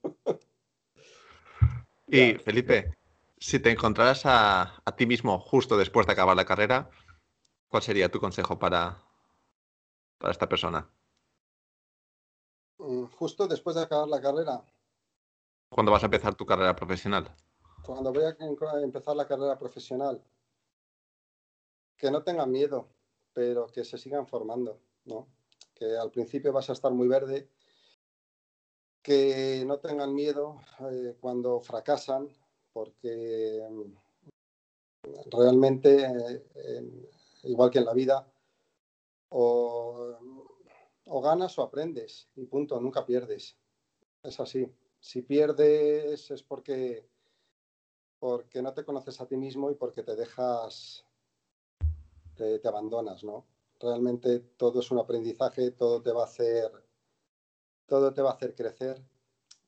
Y Felipe, si te encontraras a, a, ti mismo justo después de acabar la carrera, ¿cuál sería tu consejo para, para esta persona? Mm, justo después de acabar la carrera. ¿Cuándo vas a empezar tu carrera profesional? Cuando voy a empezar la carrera profesional, que no tengan miedo, pero que se sigan formando, ¿no? Que al principio vas a estar muy verde, que no tengan miedo eh, cuando fracasan, porque mm, realmente, eh, igual que en la vida, o ganas o aprendes, y punto, nunca pierdes. Es así. Si pierdes es porque porque no te conoces a ti mismo y porque te dejas te, abandonas, ¿no? Realmente todo es un aprendizaje, todo te va a hacer, todo te va a hacer crecer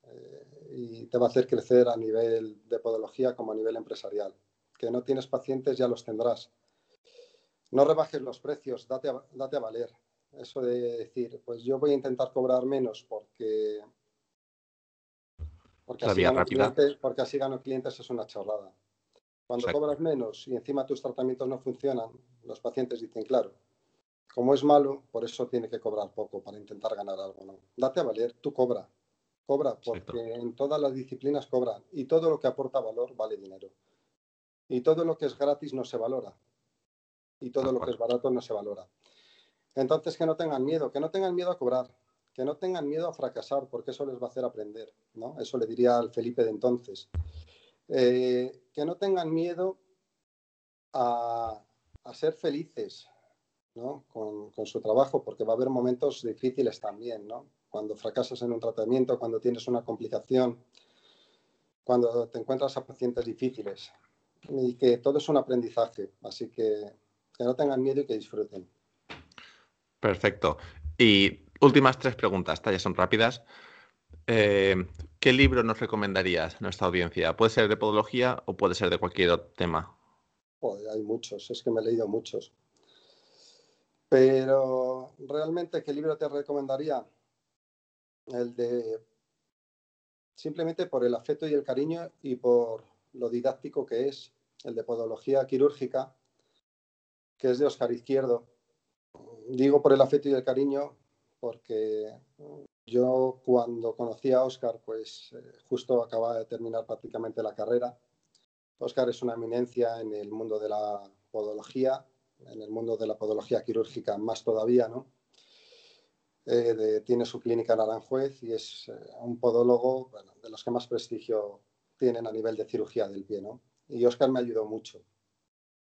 eh, y te va a hacer crecer a nivel de podología como a nivel empresarial. Que no tienes pacientes, ya los tendrás. No rebajes los precios, date date a valer. Eso de decir, pues yo voy a intentar cobrar menos porque porque así, clientes, porque así, gano clientes, es una chorrada. Cuando cobras menos y encima tus tratamientos no funcionan, los pacientes dicen, claro, como es malo, por eso tiene que cobrar poco para intentar ganar algo. ¿no? Date a valer, tú cobra, cobra, porque en todas las disciplinas cobran y todo lo que aporta valor vale dinero. Y todo lo que es gratis no se valora. Y todo lo que es barato no se valora. Entonces, que no tengan miedo, que no tengan miedo a cobrar, que no tengan miedo a fracasar, porque eso les va a hacer aprender. ¿no? Eso le diría al Felipe de entonces. Eh, que no tengan miedo a, ser felices con, su trabajo, porque va a haber momentos difíciles también, ¿no? Cuando fracasas en un tratamiento, cuando tienes una complicación, cuando te encuentras a pacientes difíciles. Y que todo es un aprendizaje, así que que no tengan miedo y que disfruten. Perfecto. Y últimas tres preguntas, estas ya son rápidas. Eh, ¿Qué libro nos recomendarías a nuestra audiencia? ¿Puede ser de podología o puede ser de cualquier tema? hay muchos, es que me he leído muchos. Pero realmente, ¿qué libro te recomendaría? El de simplemente por el afecto y el cariño y por lo didáctico que es, el de podología quirúrgica, que es de Oscar Izquierdo. Digo por el afecto y el cariño porque yo cuando conocí a Oscar, pues eh, justo acababa de terminar prácticamente la carrera. Oscar es una eminencia en el mundo de la podología, en el mundo de la podología quirúrgica más todavía, ¿no? Eh, tiene su clínica en Aranjuez y es eh, un podólogo de los que más prestigio tienen a nivel de cirugía del pie, ¿no? Y Oscar me ayudó mucho.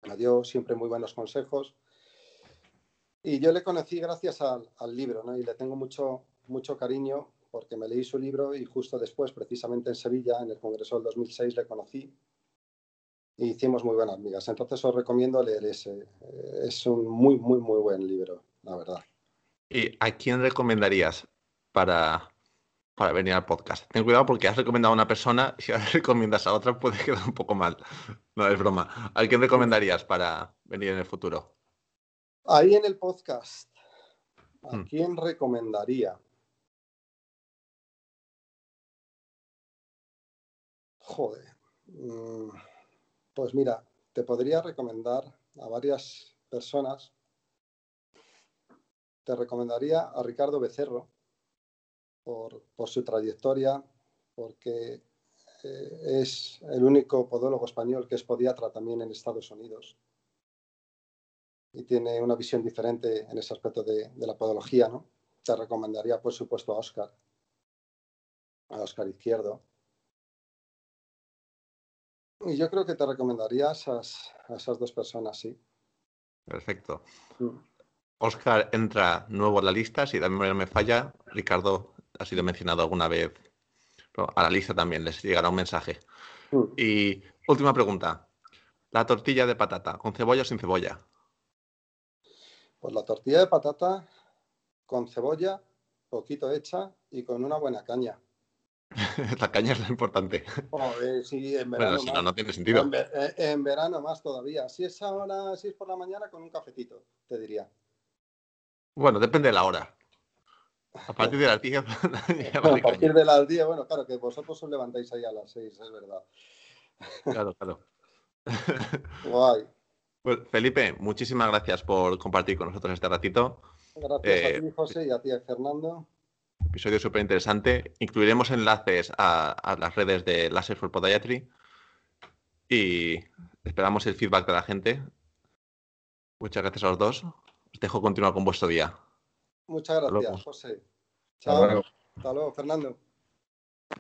Me dio siempre muy buenos consejos. Y yo le conocí gracias al, al libro, ¿no? Y le tengo mucho, mucho cariño porque me leí su libro y justo después, precisamente en Sevilla, en el Congreso del 2006, le conocí y hicimos muy buenas amigas. Entonces os recomiendo leer ese. Es un muy, muy, muy buen libro, la verdad. ¿Y a quién recomendarías para, para venir al podcast? Ten cuidado porque has recomendado a una persona y ahora recomiendas a otra puede quedar un poco mal. No es broma. ¿A quién recomendarías para venir en el futuro? Ahí en el podcast, ¿a Hmm. quién recomendaría? Joder. mm, Pues mira, te podría recomendar a varias personas. Te recomendaría a Ricardo Becerro por, por su trayectoria, porque eh, es el único podólogo español que es podiatra también en Estados Unidos y tiene una visión diferente en ese aspecto de, de la podología, ¿no? Te recomendaría, por supuesto, a Oscar, a Oscar Izquierdo. Y yo creo que te recomendaría a esas, a esas dos personas, sí. Perfecto. Mm. Oscar entra nuevo en la lista, si la memoria me falla. Ricardo ha sido mencionado alguna vez. Pero a la lista también les llegará un mensaje. Mm. Y última pregunta. La tortilla de patata, ¿con cebolla o sin cebolla? Pues la tortilla de patata con cebolla, poquito hecha y con una buena caña. la caña es lo importante. Joder, sí, en verano Bueno, si no, más. no tiene sentido. En, eh, en verano más todavía. Si es ahora, si es por la mañana, con un cafetito, te diría. Bueno, depende de la hora. A partir de las 10 ya a partir de las 10, bueno, claro, que vosotros os levantáis ahí a las 6, es verdad. Claro, claro. Guay. Pues, Felipe, muchísimas gracias por compartir con nosotros este ratito. Gracias Eh, a ti, José, y a ti, Fernando. Episodio súper interesante. Incluiremos enlaces a, a las redes de Laser for Podiatry y esperamos el feedback de la gente. Muchas gracias a los dos. Os dejo continuar con vuestro día. Muchas gracias, José. Hasta Chao. luego. Hasta luego, Fernando.